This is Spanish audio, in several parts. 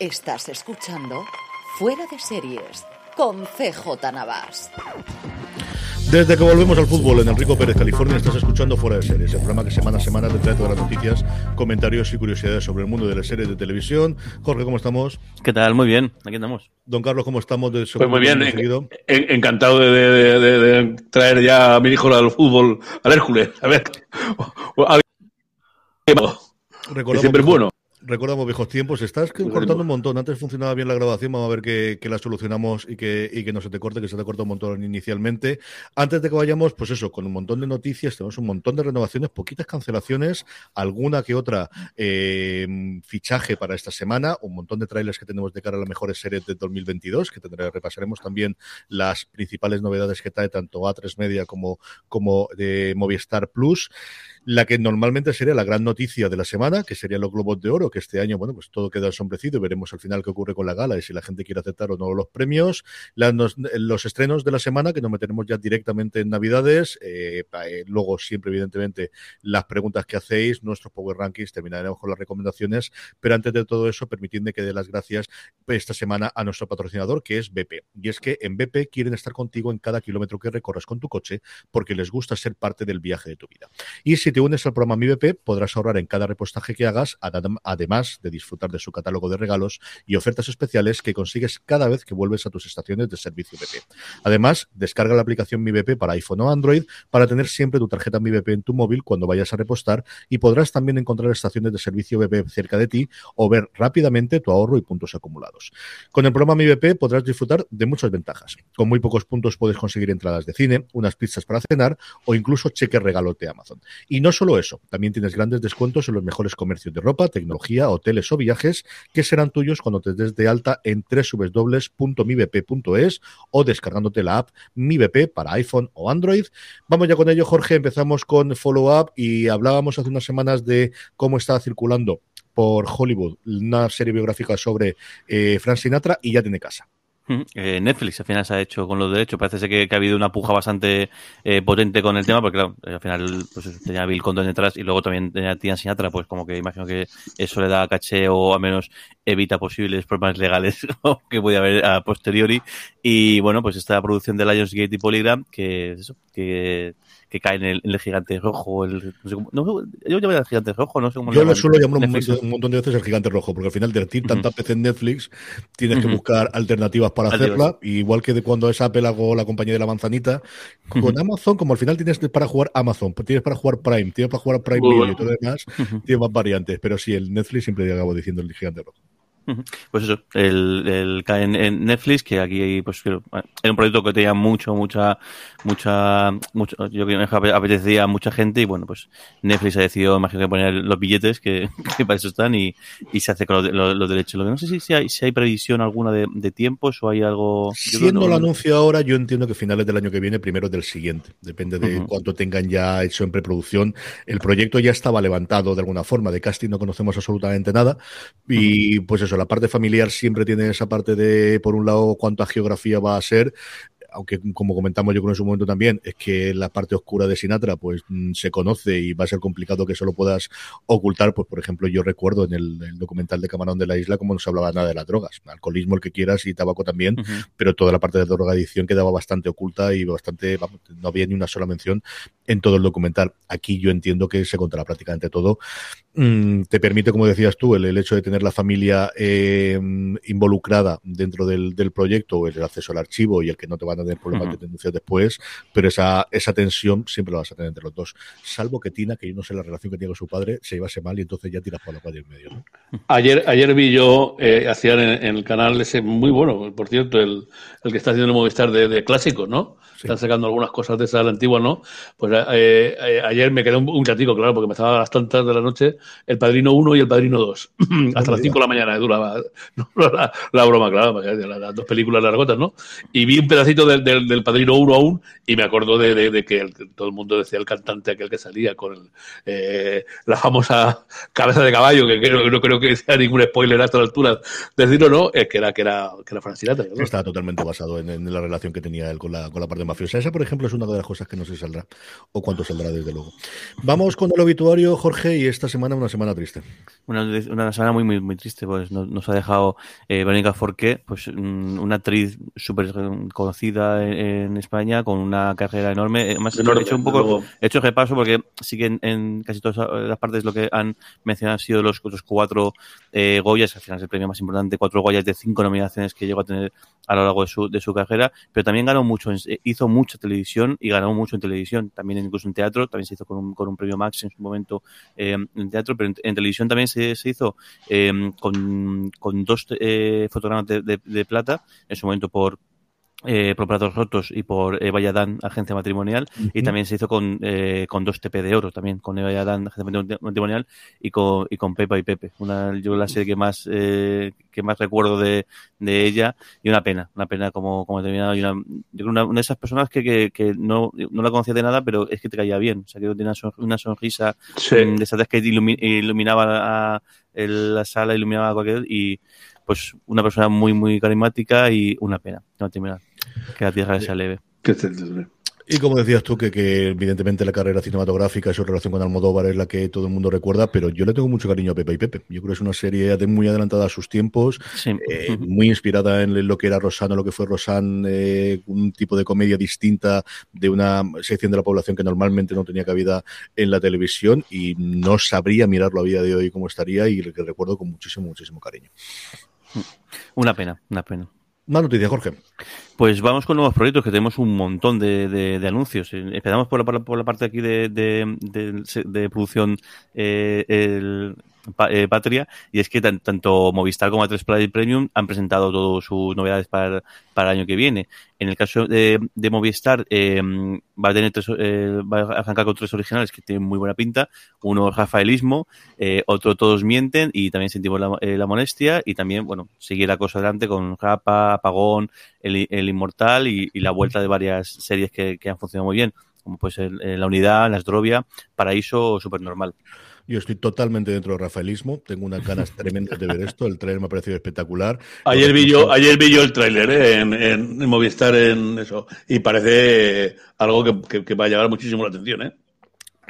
Estás escuchando Fuera de Series con CJ Navas. Desde que volvemos al fútbol en Enrico Pérez, California, estás escuchando Fuera de Series, el programa que semana a semana te trae todas las noticias, comentarios y curiosidades sobre el mundo de las series de televisión. Jorge, ¿cómo estamos? ¿Qué tal? Muy bien, aquí andamos. Don Carlos, ¿cómo estamos? De pues muy bien, en, encantado de, de, de, de, traer ya a mi hijo al fútbol, al Hércules. A ver, siempre es bueno. Recordamos viejos tiempos. Estás cortando un montón. Antes funcionaba bien la grabación. Vamos a ver que, que la solucionamos y que, y que, no se te corte, que se te corta un montón inicialmente. Antes de que vayamos, pues eso, con un montón de noticias, tenemos un montón de renovaciones, poquitas cancelaciones, alguna que otra eh, fichaje para esta semana, un montón de trailers que tenemos de cara a las mejores series de 2022, que tendré, repasaremos también las principales novedades que trae tanto A3 Media como, como de Movistar Plus la que normalmente sería la gran noticia de la semana, que serían los Globos de Oro, que este año, bueno, pues todo queda ensombrecido y veremos al final qué ocurre con la gala y si la gente quiere aceptar o no los premios. los estrenos de la semana, que nos meteremos ya directamente en Navidades. Eh, eh, luego, siempre, evidentemente, las preguntas que hacéis, nuestros Power Rankings, terminaremos con las recomendaciones. Pero antes de todo eso, permitidme que dé las gracias esta semana a nuestro patrocinador, que es BP. Y es que en BP quieren estar contigo en cada kilómetro que recorras con tu coche, porque les gusta ser parte del viaje de tu vida. Y si te unes al programa MiBP, podrás ahorrar en cada repostaje que hagas, además de disfrutar de su catálogo de regalos y ofertas especiales que consigues cada vez que vuelves a tus estaciones de servicio BP. Además, descarga la aplicación MiBP para iPhone o Android para tener siempre tu tarjeta MiBP en tu móvil cuando vayas a repostar y podrás también encontrar estaciones de servicio BP cerca de ti o ver rápidamente tu ahorro y puntos acumulados. Con el programa MiBP podrás disfrutar de muchas ventajas. Con muy pocos puntos puedes conseguir entradas de cine, unas pizzas para cenar o incluso cheque regalote de Amazon. Y no no solo eso, también tienes grandes descuentos en los mejores comercios de ropa, tecnología, hoteles o viajes que serán tuyos cuando te des de alta en www.mibp.es o descargándote la app MiBP para iPhone o Android. Vamos ya con ello, Jorge. Empezamos con Follow Up y hablábamos hace unas semanas de cómo estaba circulando por Hollywood una serie biográfica sobre eh, Frank Sinatra y ya tiene casa. Eh, Netflix al final se ha hecho con los derechos. Parece ser que, ha habido una puja bastante eh, potente con el tema, porque claro, al final pues, tenía Bill Condon detrás y luego también tenía Tina Sinatra, pues como que imagino que eso le da caché o al menos evita posibles problemas legales que puede haber a posteriori. Y bueno, pues esta producción de Lionsgate y Polygram, que que que cae en el, gigante rojo. El, no sé cómo, no, yo llamo el gigante rojo, no sé cómo Yo lo suelo llamar un, montón de veces el gigante rojo, porque al final de decir tanta uh en Netflix tienes que buscar alternativas para hacerla. igual que de cuando es Apple hago la compañía de la manzanita, con Amazon, como al final tienes para jugar Amazon, tienes para jugar Prime, tienes para jugar Prime Video y todo lo demás, tienes más variantes. Pero sí, el Netflix siempre acabo diciendo el gigante rojo. Pues eso, el, el cae en, Netflix, que aquí pues era un proyecto que tenía mucho, mucha, mucha, mucho, yo creo que apetecía a mucha gente y bueno, pues Netflix ha decidido, imagino que poner los billetes que, para eso están y, y se hace con los, derechos. Lo que no sé si, si, hay, si hay previsión alguna de, de tiempos o hay algo... Siendo el anuncio ahora, yo entiendo que finales del año que viene, primero del siguiente. Depende de cuánto tengan ya hecho en preproducción. El proyecto ya estaba levantado de alguna forma. De casting no conocemos absolutamente nada. Y pues eso, la parte familiar siempre tiene esa parte de, por un lado, cuánta geografía va a ser aunque como comentamos yo con en su momento también, es que la parte oscura de Sinatra pues mm, se conoce y va a ser complicado que eso lo puedas ocultar, pues por ejemplo yo recuerdo en el, documental de Camarón de la Isla como no se hablaba nada de las drogas, alcoholismo el que quieras y tabaco también, pero toda la parte de drogadicción quedaba bastante oculta y bastante, vamos, no había ni una sola mención en todo el documental. Aquí yo entiendo que se contará prácticamente todo. Mm, te permite, como decías tú, el, hecho de tener la familia eh, involucrada dentro del, proyecto, el acceso al archivo y el que no te van a tener problemas de denuncias después, pero esa, esa tensión siempre la vas a tener entre los dos. Salvo que Tina, que yo no sé la relación que tiene con su padre, se llevase mal y entonces ya tiras por la calle en medio. Ayer, ayer vi yo, eh, hacían en, el canal ese muy bueno, por cierto, el, el que está haciendo el Movistar de, de clásicos, ¿no? Están sacando algunas cosas de esa antigua, ¿no? Pues eh, ayer me quedé un, un, ratico, claro, porque me estaba a las tantas de la noche el Padrino 1 y el Padrino 2. Hasta las 5 de la mañana duraba la, broma, claro, las dos películas largotas, ¿no? Y vi un pedacito del, del, Padrino 1 aún y me acuerdo de, de, que todo el mundo decía el cantante aquel que salía con eh, la famosa cabeza de caballo, que, no creo que sea ningún spoiler a esta altura decirlo, ¿no? Es que era, que era, que era Francinata. ¿no? Estaba totalmente basado en, en, la relación que tenía él con la, con la parte mafiosa. Esa, por ejemplo, es una de las cosas que no se saldrá, o cuánto saldrá, desde luego. Vamos con el obituario, Jorge, y esta semana una semana triste. Una, una semana muy, muy, muy triste, pues nos, ha dejado eh, Verónica Forqué, pues una actriz súper conocida en, España, con una carrera enorme. Además, he hecho un poco, he hecho repaso porque sí que en, casi todas las partes lo que han mencionado han sido los, los cuatro eh, Goyas, al final es el premio más importante, cuatro Goyas de cinco nominaciones que llegó a tener a lo largo de su, de su carrera, pero también ganó mucho, hizo mucha televisión y ganó mucho en televisión, también incluso en teatro, también se hizo con un, con un premio Max en su momento eh, en teatro, pero en, televisión también se, se hizo eh, con, con, dos eh, fotogramas de, de, plata, en su momento por eh, por Rotos y por Eva Yadán, Agencia Matrimonial, y también se hizo con, eh, con dos TP de oro, también con Eva Yadán, Agencia Matrimonial, y con, y con Pepa y Pepe. Una, yo la serie que más, eh, que más recuerdo de, de ella, y una pena, una pena como, como terminado, y una, una, una, de esas personas que, que, que, no, no la conocía de nada, pero es que te caía bien, o sea, que tenía una sonrisa mm, de esas que iluminaba a, la sala, iluminaba a cualquier, y pues una persona muy, muy carismática y una pena, no terminar. Que la tierra sea leve. Y como decías tú, que, que, evidentemente la carrera cinematográfica y su relación con Almodóvar es la que todo el mundo recuerda, pero yo le tengo mucho cariño a Pepe y Pepe. Yo creo que es una serie muy adelantada a sus tiempos, eh, muy inspirada en lo que era Rosano, lo que fue Rosan, eh, un tipo de comedia distinta de una sección de la población que normalmente no tenía cabida en la televisión y no sabría mirarlo a día de hoy cómo estaría y que recuerdo con muchísimo, muchísimo cariño. Una pena, una pena. Más noticias, Jorge. Pues vamos con nuevos proyectos, que tenemos un montón de, anuncios. Eh, empezamos por la, por la, parte aquí de, de producción eh, el, eh, Patria, y es que tanto Movistar como A3 Play Premium han presentado todas sus novedades para, para el año que viene. En el caso de, de Movistar, eh, va a tener tres, eh, va a arrancar con tres originales que tienen muy buena pinta. Uno Rafaelismo, eh, otro Todos Mienten y también Sentimos la, eh, la Molestia y también, bueno, seguir la cosa adelante con Rapa, Apagón, El, Inmortal y, y, la vuelta de varias series que, han funcionado muy bien, como pues el, La Unidad, La Esdrovia, Paraíso o Supernormal. Yo estoy totalmente dentro del rafaelismo, tengo unas ganas tremendas de ver esto, el trailer me ha parecido espectacular. Ayer vi yo, ayer vi yo el tráiler ¿eh? en, en, en, Movistar en eso y parece algo que, que, que va a llamar muchísimo la atención, ¿eh?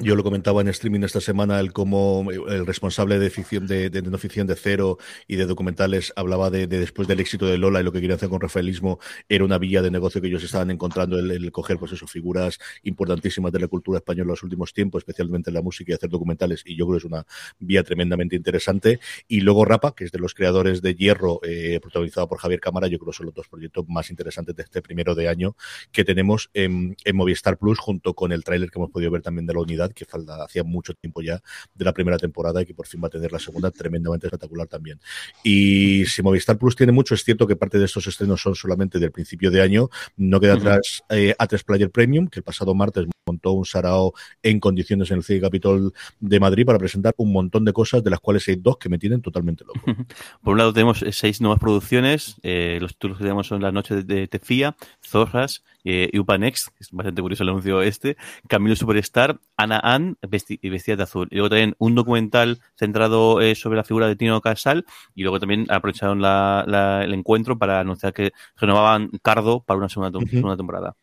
Yo lo comentaba en streaming esta semana, el como el responsable de ficción de, de, no ficción de cero y de documentales hablaba de, de, después del éxito de Lola y lo que querían hacer con Rafaelismo era una vía de negocio que ellos estaban encontrando el, el coger pues eso, figuras importantísimas de la cultura española en los últimos tiempos, especialmente en la música y hacer documentales, y yo creo que es una vía tremendamente interesante. Y luego Rapa, que es de los creadores de Hierro, eh, protagonizado por Javier Cámara, yo creo que son los dos proyectos más interesantes de este primero de año que tenemos en, en Movistar Plus, junto con el tráiler que hemos podido ver también de la unidad que falta hacía mucho tiempo ya de la primera temporada y que por fin va a tener la segunda tremendamente espectacular también. Y si Movistar Plus tiene mucho, es cierto que parte de estos estrenos son solamente del principio de año. No queda uh -huh. atrás eh, A3 Player Premium, que el pasado martes montó un sarao en condiciones en el CIE Capitol de Madrid para presentar un montón de cosas, de las cuales hay dos que me tienen totalmente loco. Por un lado tenemos seis nuevas producciones, eh, los títulos que tenemos son La Noche de Tefía, Zorras, eh, Next, que es bastante curioso el anuncio este, Camilo Superstar, Ana Ann, y vestida de azul. Y luego también un documental centrado eh, sobre la figura de Tino Casal, y luego también aprovecharon el encuentro para anunciar que renovaban Cardo para una segunda temporada.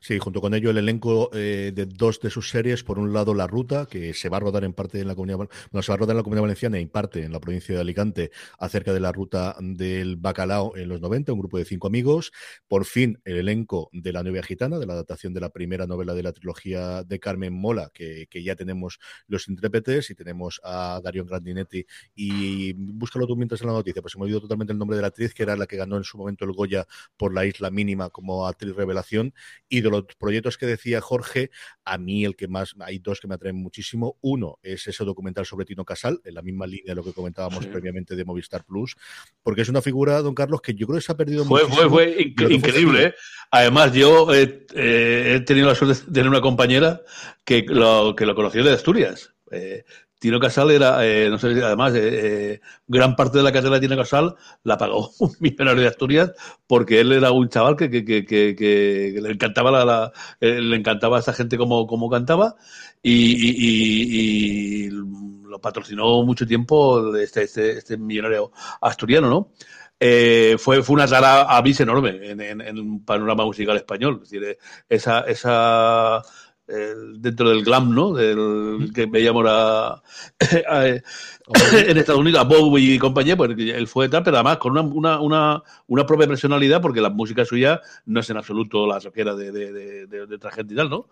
Sí, junto con ello el elenco eh, de dos de sus series. Por un lado, La Ruta, que se va a rodar en parte en la comunidad, no, se va a rodar en la comunidad valenciana y en parte en la provincia de Alicante, acerca de la ruta del bacalao en los 90, un grupo de cinco amigos. Por fin, el elenco de La Novia Gitana, de la adaptación de la primera novela de la trilogía de Carmen Mola, que, ya tenemos los intérpretes y tenemos a Darío Grandinetti. Y búscalo tú mientras en la noticia, pues se me olvidó totalmente el nombre de la actriz, que era la que ganó en su momento el Goya por la isla mínima como actriz revelación y de los proyectos que decía Jorge, a mí el que más, hay dos que me atraen muchísimo. Uno es ese documental sobre Tino Casal, en la misma línea de lo que comentábamos previamente de Movistar Plus, porque es una figura, don Carlos, que yo creo que se ha perdido fue, Fue, fue increíble. ¿eh? Además, yo eh, he tenido la suerte de tener una compañera que lo, que lo conoció de Asturias. Eh, Tino Casal era, eh, no sé, además, eh, eh, gran parte de la carrera de Tino Casal la pagó un millonario de Asturias porque él era un chaval que, que, que, que le encantaba la, le encantaba a esa gente como, como cantaba y, y, y, lo patrocinó mucho tiempo este, este, este millonario asturiano, ¿no? Eh, fue, fue una sala a mí enorme en, en, en, un panorama musical español. Es decir, esa, esa dentro del glam, ¿no? Del que veíamos a, en Estados Unidos, a Bob y compañía, pues él fue tal, pero además con una, una, una, una, propia personalidad, porque la música suya no es en absoluto la soquera de, de, de, de, otra gente y tal, ¿no?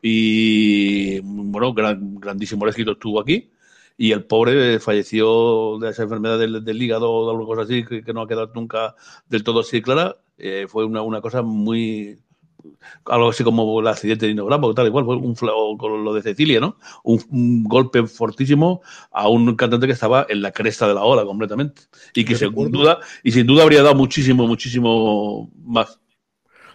Y bueno, gran, grandísimo éxito estuvo aquí. Y el pobre falleció de esa enfermedad del, del hígado o algo así, que, que, no ha quedado nunca del todo así clara. Eh, fue una, una cosa muy, algo así como el accidente de Inogramo, tal igual, fue un con lo de Cecilia, ¿no? Un, golpe fortísimo a un cantante que estaba en la cresta de la ola completamente. Y que sin duda, y sin duda habría dado muchísimo, muchísimo más.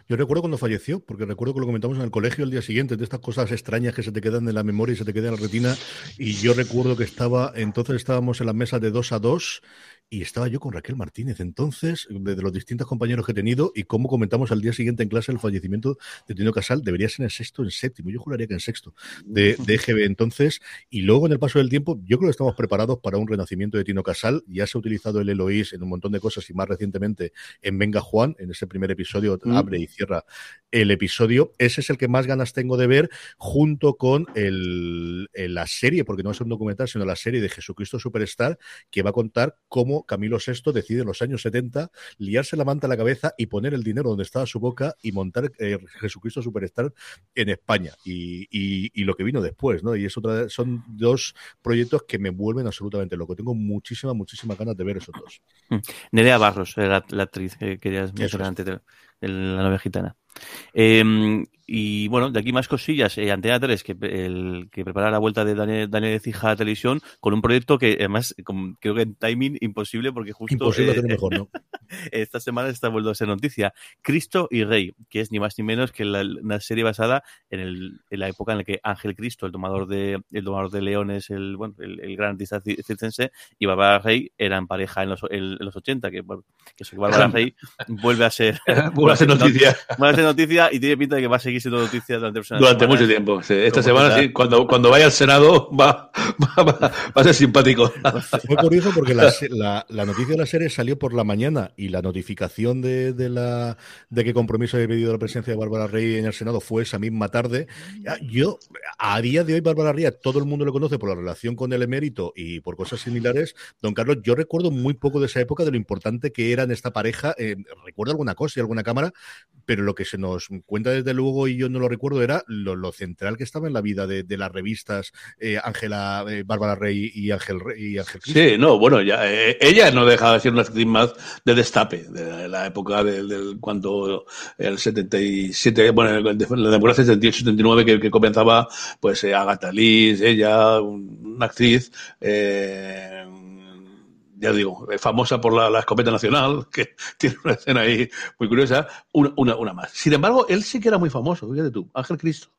Yo recuerdo cuando falleció, porque recuerdo que lo comentamos en el colegio el día siguiente, de estas cosas extrañas que se te quedan en la memoria y se te quedan en la retina. Y yo recuerdo que estaba, entonces estábamos en la mesa de dos a dos y estaba yo con Raquel Martínez. Entonces, de, los distintos compañeros que he tenido, y como comentamos al día siguiente en clase el fallecimiento de Tino Casal, debería ser en sexto, en séptimo, yo juraría que en sexto, de, de EGB entonces, y luego en el paso del tiempo, yo creo que estamos preparados para un renacimiento de Tino Casal, ya se ha utilizado el Eloís en un montón de cosas y más recientemente en Venga Juan, en ese primer episodio, mm. abre y cierra el episodio, ese es el que más ganas tengo de ver, junto con el, la serie, porque no es un documental, sino la serie de Jesucristo Superstar, que va a contar cómo Camilo VI decide en los años 70 liarse la manta a la cabeza y poner el dinero donde estaba su boca y montar eh, Jesucristo Superstar en España y, y, lo que vino después, ¿no? Y es otra, son dos proyectos que me vuelven absolutamente loco. Tengo muchísimas, muchísimas ganas de ver esos dos. Mm. Nerea Barros, la, la actriz que querías mencionar antes de, la novia gitana. Eh, y bueno, de aquí más cosillas. Eh, Antena 3, que, el, que prepara la vuelta de Daniel, Daniel de Cija a televisión con un proyecto que además creo que en timing imposible porque justo imposible eh, mejor, ¿no? esta semana está vuelto a ser noticia. Cristo y Rey, que es ni más ni menos que la, una serie basada en, el, en, la época en la que Ángel Cristo, el tomador de, el tomador de leones, el, bueno, el, el gran artista circense, y Bárbara Rey eran pareja en los, en, los 80, que, bueno, que Bárbara Rey vuelve a ser, vuelve a ser noticia. Vuelve a ser noticia y tiene pinta de que va a seguir siendo noticia durante, durante mucho tiempo. Esta semana, sí, cuando, cuando vaya al Senado, va, va, va, a ser simpático. Fue curioso porque la, la, la, noticia de la serie salió por la mañana y la notificación de, de, la, de que compromiso había pedido la presencia de Bárbara Rey en el Senado fue esa misma tarde. Yo, a día de hoy, Bárbara Rey, todo el mundo lo conoce por la relación con el emérito y por cosas similares. Don Carlos, yo recuerdo muy poco de esa época de lo importante que era en esta pareja. Eh, recuerdo alguna cosa y alguna cámara, pero lo que se nos cuenta desde luego y yo no lo recuerdo, era lo, central que estaba en la vida de, las revistas eh, Ángela, eh, Bárbara Rey y Ángel y Ángel Sí, no, bueno, ya eh, ella no dejaba de ser una actriz más de destape, de la época del, cuando el 77, bueno, la temporada 78, 79 que, que comenzaba, pues Agatha Liz, ella, una actriz, eh, ya digo, famosa por la, escopeta nacional, que tiene una escena ahí muy curiosa, una, una, una, más. Sin embargo, él sí que era muy famoso, fíjate tú, Ángel Cristo.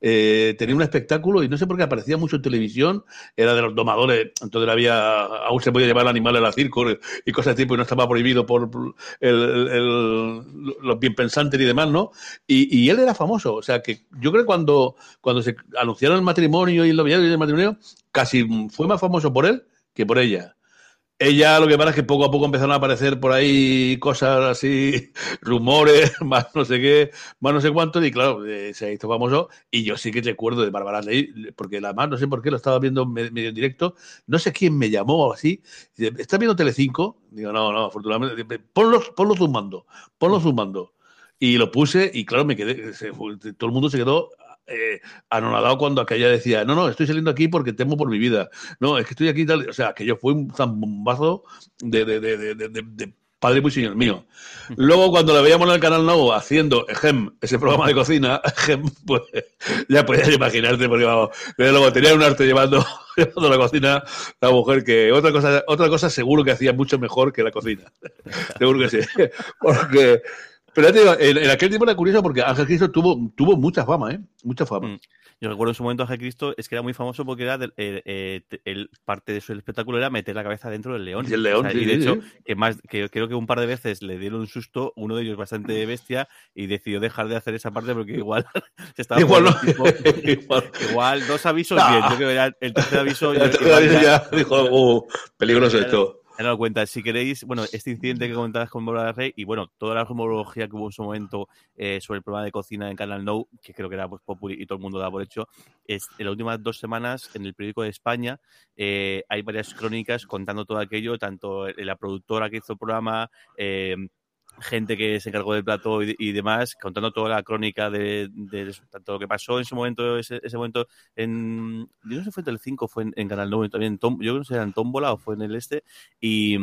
eh, tenía un espectáculo y no sé por qué aparecía mucho en televisión, era de los domadores, entonces había, aún se podía llevar animales al circo y cosas de tipo y no estaba prohibido por los bien pensantes y demás, ¿no? Y, él era famoso, o sea que yo creo que cuando, cuando se anunciaron el matrimonio y el noviazgo y el matrimonio, casi fue más famoso por él que por ella. Ella lo que pasa es que poco a poco empezaron a aparecer por ahí cosas así, rumores, más no sé qué, más no sé cuánto, y claro, eh, se hizo famoso. Y yo sí que recuerdo de Bárbara Ley, porque además no sé por qué lo estaba viendo medio en directo, no sé quién me llamó o así. ¿Estás viendo Telecinco? Digo, no, no, afortunadamente, ponlo, ponlo zoomando, ponlo zoomando. Y lo puse y claro, me quedé, todo el mundo se quedó eh, anonadado cuando aquella decía, no, no, estoy saliendo aquí porque temo por mi vida. No, es que estoy aquí tal. O sea, que yo fui un zambombazo de, de, de, de, padre muy señor mío. Luego, cuando la veíamos en el canal nuevo haciendo Ejem, ese programa de cocina, Ejem, pues ya podías imaginarte, porque vamos, luego tenía un arte llevando, llevando la cocina la mujer que otra cosa, otra cosa seguro que hacía mucho mejor que la cocina. seguro que sí. Porque pero ya te digo, en, aquel tiempo era curioso porque Ángel Cristo tuvo, tuvo mucha fama, ¿eh? Mucha fama. Mm. Yo recuerdo en su momento Ángel Cristo es que era muy famoso porque era eh, el, parte de su espectáculo era meter la cabeza dentro del león. Y el león, y de hecho, que más, que creo que un par de veces le dieron un susto, uno de ellos bastante bestia, y decidió dejar de hacer esa parte porque igual se estaba igual, no. igual, dos avisos bien. Yo creo que era el tercer aviso. el tercer aviso ya, dijo, uh, peligroso esto he dado cuenta. Si queréis, bueno, este incidente que comentabas con Bárbara Rey y bueno, toda la rumorología que hubo en su momento eh, sobre el programa de cocina en Canal No, que creo que era pues popular y todo el mundo da por hecho, es en las últimas dos semanas en el periódico de España eh, hay varias crónicas contando todo aquello, tanto la productora que hizo el programa, eh, gente que se encargó del plato y, demás, contando toda la crónica de, tanto lo que pasó en ese momento, ese, momento en, yo no sé fue en Telecinco, fue en, Canal 9 también, yo creo que era en Tómbola o fue en el este, y,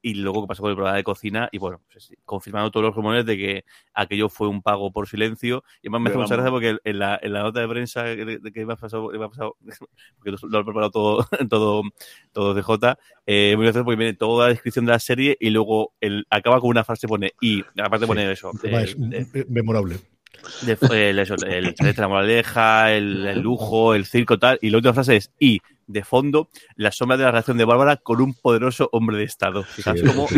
y luego que pasó con el programa de cocina y bueno, pues, confirmando todos los rumores de que aquello fue un pago por silencio y además me hace mucha gracia porque en la, en la nota de prensa que, que me ha pasado, me ha pasado porque lo, he preparado todo, todo, todo de J, eh, muy gracioso porque viene toda la descripción de la serie y luego el, acaba con una frase pone y, aparte pone eso. es memorable. el, eso, el, la moraleja, el, el, lujo, el circo, tal. Y la última frase es y de fondo la sombra de la relación de Bárbara con un poderoso hombre de Estado. Fijaos como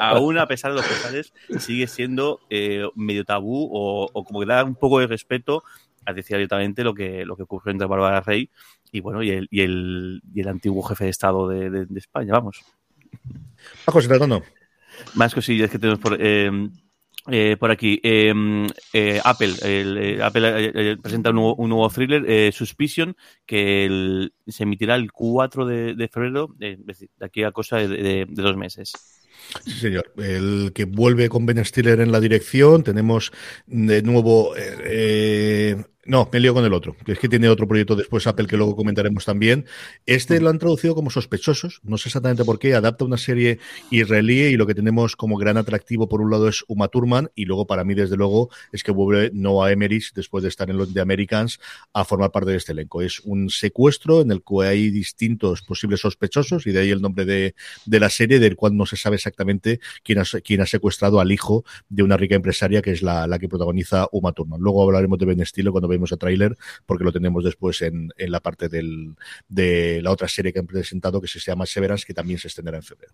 aún, a pesar de los pesares sigue siendo eh, medio tabú o, como que da un poco de respeto a decir abiertamente lo que, lo que ocurrió entre Bárbara Rey y bueno y el, y el, y el antiguo jefe de Estado de, España, vamos. Más Más cosillas que tenemos por... Eh, eh, por aquí, em, eh, Apple, eh, Apple presenta un nuevo, thriller, Suspicion, que se emitirá el 4 de, febrero, de aquí a cosa de, dos meses. Sí, señor. El que vuelve con Ben Stiller en la dirección. Tenemos de nuevo no, me lío con el otro, que es que tiene otro proyecto después Apple que luego comentaremos también. Este lo han traducido como sospechosos, no sé exactamente por qué, adapta una serie israelí y lo que tenemos como gran atractivo por un lado es Uma Thurman y luego para mí desde luego es que vuelve Noah Emmerich después de estar en los de Americans a formar parte de este elenco. Es un secuestro en el que hay distintos posibles sospechosos y de ahí el nombre de, la serie del cual no se sabe exactamente quién ha, quién ha secuestrado al hijo de una rica empresaria que es la, la que protagoniza Uma Thurman. Luego hablaremos de Ben Stiller cuando vemos el tráiler, porque lo tenemos después en, en la parte del, de la otra serie que han presentado que se llama Severance, que también se extenderá en febrero.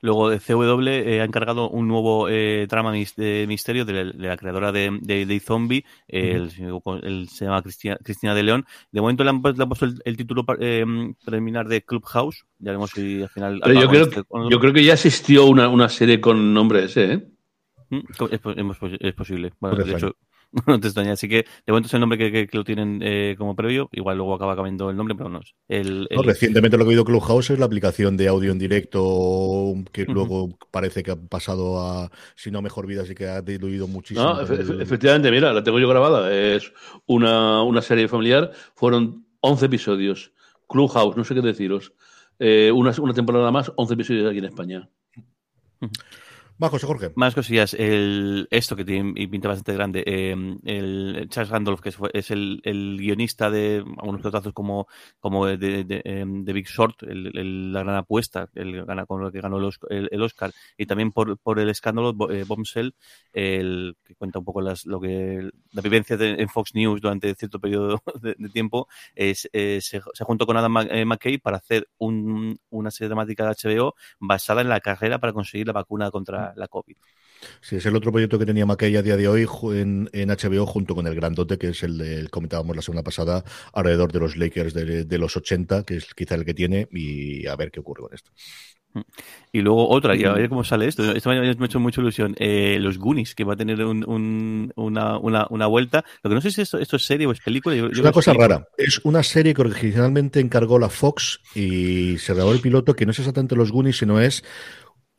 Luego, CW eh, ha encargado un nuevo eh, trama de misterio de la, creadora de, de, Zombie, el, se llama Cristina, de León. De momento le han, puesto el, título eh, preliminar de Clubhouse. Ya vemos si al final. yo, creo, este yo creo que ya existió una, una serie con nombre ese, ¿eh? Es, posible. de hecho, no te extraña. Así que de momento es el nombre que, lo tienen eh, como previo. Igual luego acaba cambiando el nombre, pero no es. El, recientemente lo que he oído Clubhouse es la aplicación de audio en directo que luego parece que ha pasado a, si no mejor vida, así que ha diluido muchísimo. efectivamente, mira, la tengo yo grabada. Es una, una serie familiar. Fueron 11 episodios. Clubhouse, no sé qué deciros. Eh, una, una temporada más, 11 episodios aquí en España. Va, José Jorge. Más cosillas. El, esto que tiene y pinta bastante grande. Eh, el Charles Randolph, que es, el, guionista de algunos pelotazos como, como de, de, em, Big Short, el, la gran apuesta, el con lo que ganó el, Oscar, y también por, por el escándalo eh, Bombshell, el que cuenta un poco las, lo que la vivencia en Fox News durante cierto periodo de, tiempo, es, eh, se, se, juntó con Adam McKay para hacer un, una serie dramática de HBO basada en la carrera para conseguir la vacuna contra la, COVID. Sí, es el otro proyecto que tenía Mackey a día de hoy en, HBO junto con el grandote, que es el que comentábamos la semana pasada, alrededor de los Lakers de, los 80, que es quizá el que tiene, y a ver qué ocurre con esto. Mm. Y luego otra, y a ver cómo sale esto. Esto me ha hecho mucha ilusión. Eh, los Goonies, que va a tener una, una, vuelta. Lo que no sé si esto, esto es serie o es película. es una cosa rara. Es una serie que originalmente encargó la Fox y se grabó el piloto, que no es exactamente los Goonies, sino es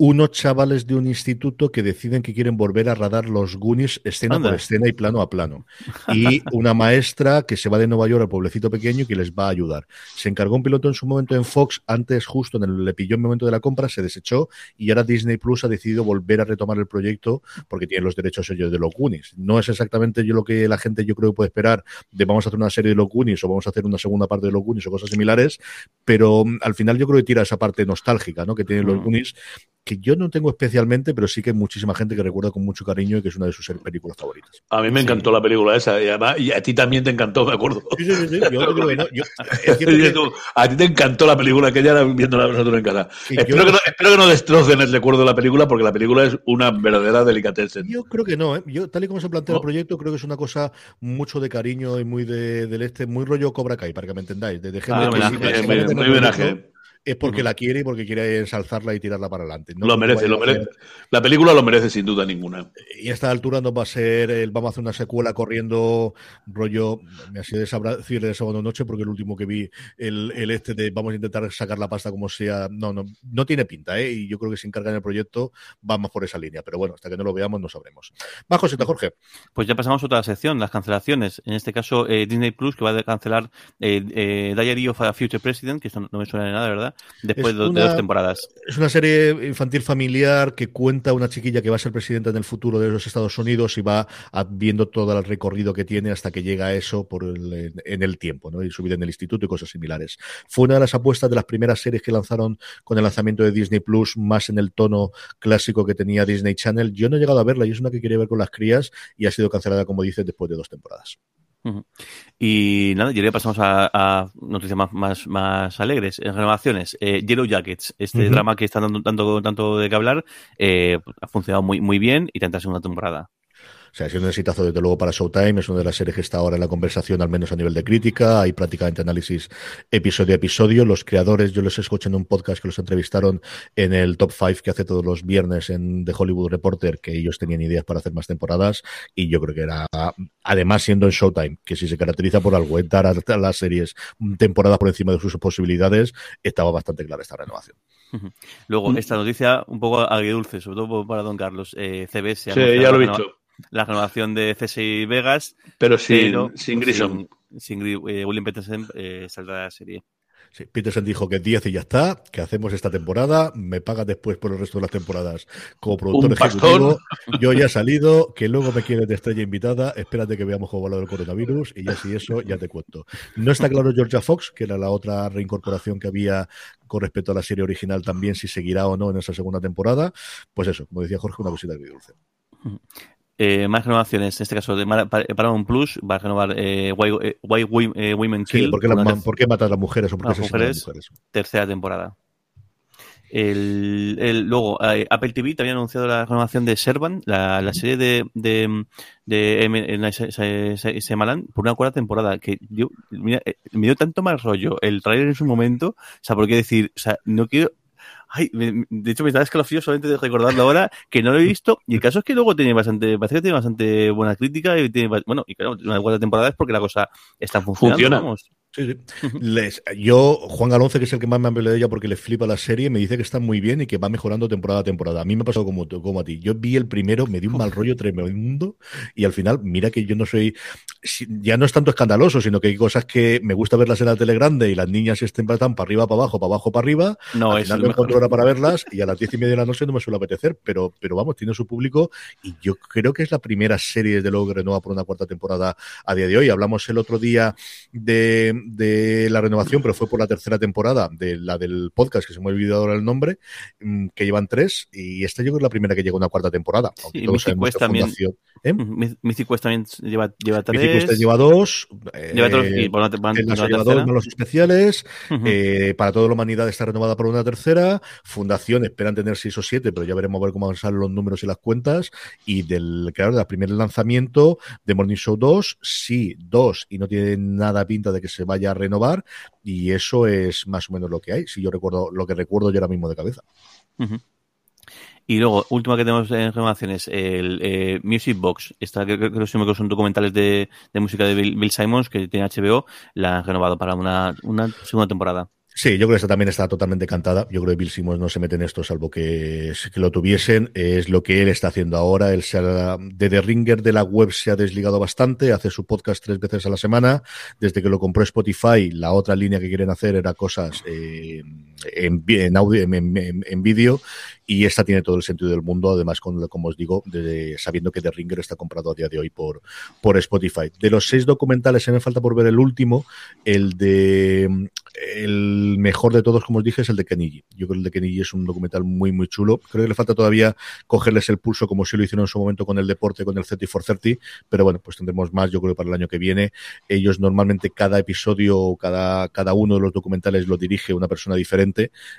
unos chavales de un instituto que deciden que quieren volver a radar los Goonies escena por escena y plano a plano. Y una maestra que se va de Nueva York al pueblecito pequeño y que les va a ayudar. Se encargó un piloto en su momento en Fox, antes justo en el, le pilló en el momento de la compra, se desechó y ahora Disney Plus ha decidido volver a retomar el proyecto porque tienen los derechos ellos de los Goonies. No es exactamente yo lo que la gente yo creo que puede esperar de vamos a hacer una serie de los Goonies o vamos a hacer una segunda parte de los Goonies o cosas similares, pero mm, al final yo creo que tira esa parte nostálgica ¿no? que tienen los mm. Goonies que yo no tengo especialmente, pero sí que hay muchísima gente que recuerda con mucho cariño y que es una de sus películas favoritas. A mí me encantó la película esa, y, además, y a ti también te encantó, me acuerdo. Sí, sí, sí, yo creo que no. A ti te encantó la película que ya viéndola nosotros en casa. Espero, que no, espero que no destrocen el recuerdo de la película, porque la película es una verdadera delicatessen. Yo creo que no, ¿eh? yo, tal y como se plantea el proyecto, creo que es una cosa mucho de cariño y muy de, del este, muy rollo Cobra Kai, para que me entendáis. De, gente ah, muy homenaje es porque la quiere y porque quiere ensalzarla y tirarla para adelante. lo merece, lo merece. La película lo merece sin duda ninguna. Y a esta altura no va a ser, el, vamos a hacer una secuela corriendo rollo, me ha sido decir de sábado noche porque el último que vi, el, el, este de vamos a intentar sacar la pasta como sea, no, no, no tiene pinta, ¿eh? Y yo creo que si encargan el proyecto vamos por esa línea, pero bueno, hasta que no lo veamos no sabremos. Va, José, Jorge. Pues ya pasamos a otra sección, las cancelaciones. En este caso, eh, Disney Plus, que va a cancelar eh, eh, Diary of a Future President, que esto no me suena de nada, ¿verdad? Después de, dos temporadas. Es una serie infantil familiar que cuenta una chiquilla que va a ser presidenta en el futuro de los Estados Unidos y va viendo todo el recorrido que tiene hasta que llega a eso por en el tiempo, ¿no? Y su vida en el instituto y cosas similares. Fue una de las apuestas de las primeras series que lanzaron con el lanzamiento de Disney Plus, más en el tono clásico que tenía Disney Channel. Yo no he llegado a verla y es una que quería ver con las crías y ha sido cancelada, como dices, después de dos temporadas. Y nada, ya pasamos a, noticias más, más, alegres. En renovaciones, eh, Yellow Jackets, este drama que está dando tanto, tanto de qué hablar, eh, ha funcionado muy, muy bien y tendrá segunda temporada. O sea, ha sido un exitazo desde luego para Showtime, es una de las series que está ahora en la conversación, al menos a nivel de crítica, hay prácticamente análisis episodio a episodio. Los creadores, yo les escuché en un podcast que los entrevistaron en el Top 5 que hace todos los viernes en The Hollywood Reporter, que ellos tenían ideas para hacer más temporadas, y yo creo que era, además siendo en Showtime, que si se caracteriza por algo, dar a las series temporadas por encima de sus posibilidades, estaba bastante clara esta renovación. Luego, esta noticia un poco agridulce, sobre todo para Don Carlos. Eh, CBS. Sí, ya lo he visto la renovación de CSI Vegas. Pero sin, sin Grissom. Sin, eh, William Peterson eh, saldrá de la serie. Sí, Peterson dijo que 10 y ya está, que hacemos esta temporada, me pagas después por el resto de las temporadas como productor ejecutivo. Yo ya he salido, que luego me quieres de estrella invitada, espérate que veamos cómo va lo del coronavirus y ya si eso ya te cuento. No está claro Georgia Fox, que era la otra reincorporación que había con respecto a la serie original también, si seguirá o no en esa segunda temporada. Pues eso, como decía Jorge, una cosita de dulce. Eh, más renovaciones, en este caso de Paramount Plus va a renovar eh, Why, eh, eh, Women Kill. ¿por, qué ¿por matar a las mujeres o por qué las mujeres, mujeres? Tercera temporada. El, el, luego, Apple TV también ha anunciado la renovación de Servan, la, la serie de, de, de, Semalan, por una cuarta temporada. Que yo, mira, me dio tanto más rollo el trailer en su momento, o sea, por qué decir, o sea, no quiero, Ay, de hecho me está escalofrío solamente de recordarlo ahora, que no lo he visto. Y el caso es que luego tiene bastante, parece que tiene bastante buena crítica y tiene, bueno, y claro, una buena temporada es porque la cosa está funcionando. Funciona. Sí, sí. Les, yo, Juan Galonce, que es el que más me ha hablado de ella porque le flipa la serie, me dice que está muy bien y que va mejorando temporada a temporada. A mí me ha pasado como, como a ti. Yo vi el primero, me dio un mal rollo tremendo y al final, mira que yo no soy, ya no es tanto escandaloso, sino que hay cosas que me gusta verlas en la tele grande y las niñas estén para arriba, para abajo, para abajo, para arriba. No, al es final me encuentro hora para verlas y a las diez y media de la noche no me suele apetecer, pero, pero vamos, tiene su público y yo creo que es la primera serie, desde luego, que renueva por una cuarta temporada a día de hoy. Hablamos el otro día de, de la renovación, pero fue por la tercera temporada de la del podcast, que se me ha olvidado ahora el nombre, mm, que llevan tres, y esta yo creo que es la primera que llega a una cuarta temporada. Sí, también, ¿eh? Quest también lleva, lleva tres. Quest lleva dos. Lleva dos y por una, por una, una lleva dos los especiales. Uh -huh. eh, para toda la humanidad está renovada por una tercera. Fundación esperan tener seis o siete, pero ya veremos a ver cómo van a salir los números y las cuentas. Y del, claro, del primer lanzamiento de Morning Show 2, sí, dos, y no tiene nada pinta de que se vaya a renovar y eso es más o menos lo que hay, si yo recuerdo lo que recuerdo yo ahora mismo de cabeza. Y luego, última que tenemos en renovaciones, el eh, Music Box. Esta creo que, que son documentales de, de música de Bill, Bill, Simons, que tiene HBO, la han renovado para una, una segunda temporada. Sí, yo creo que esta también está totalmente cantada. Yo creo que Bill Simmons no se mete en esto, salvo que, que lo tuviesen. Es lo que él está haciendo ahora. Él se ha, de The Ringer de la web se ha desligado bastante. Hace su podcast tres veces a la semana. Desde que lo compró Spotify, la otra línea que quieren hacer era cosas eh, en, audio, en, en, en vídeo. Y esta tiene todo el sentido del mundo, además, con, como os digo, de, sabiendo que The Ringer está comprado a día de hoy por, por Spotify. De los seis documentales, se me falta por ver el último, el de el mejor de todos, como os dije, es el de Kenny Yo creo que el de Kenny es un documental muy, muy chulo. Creo que le falta todavía cogerles el pulso, como si lo hicieron en su momento con el deporte, con el 30 for 30, pero bueno, pues tendremos más, yo creo, para el año que viene. Ellos normalmente cada episodio, cada, cada uno de los documentales lo dirige una persona diferente,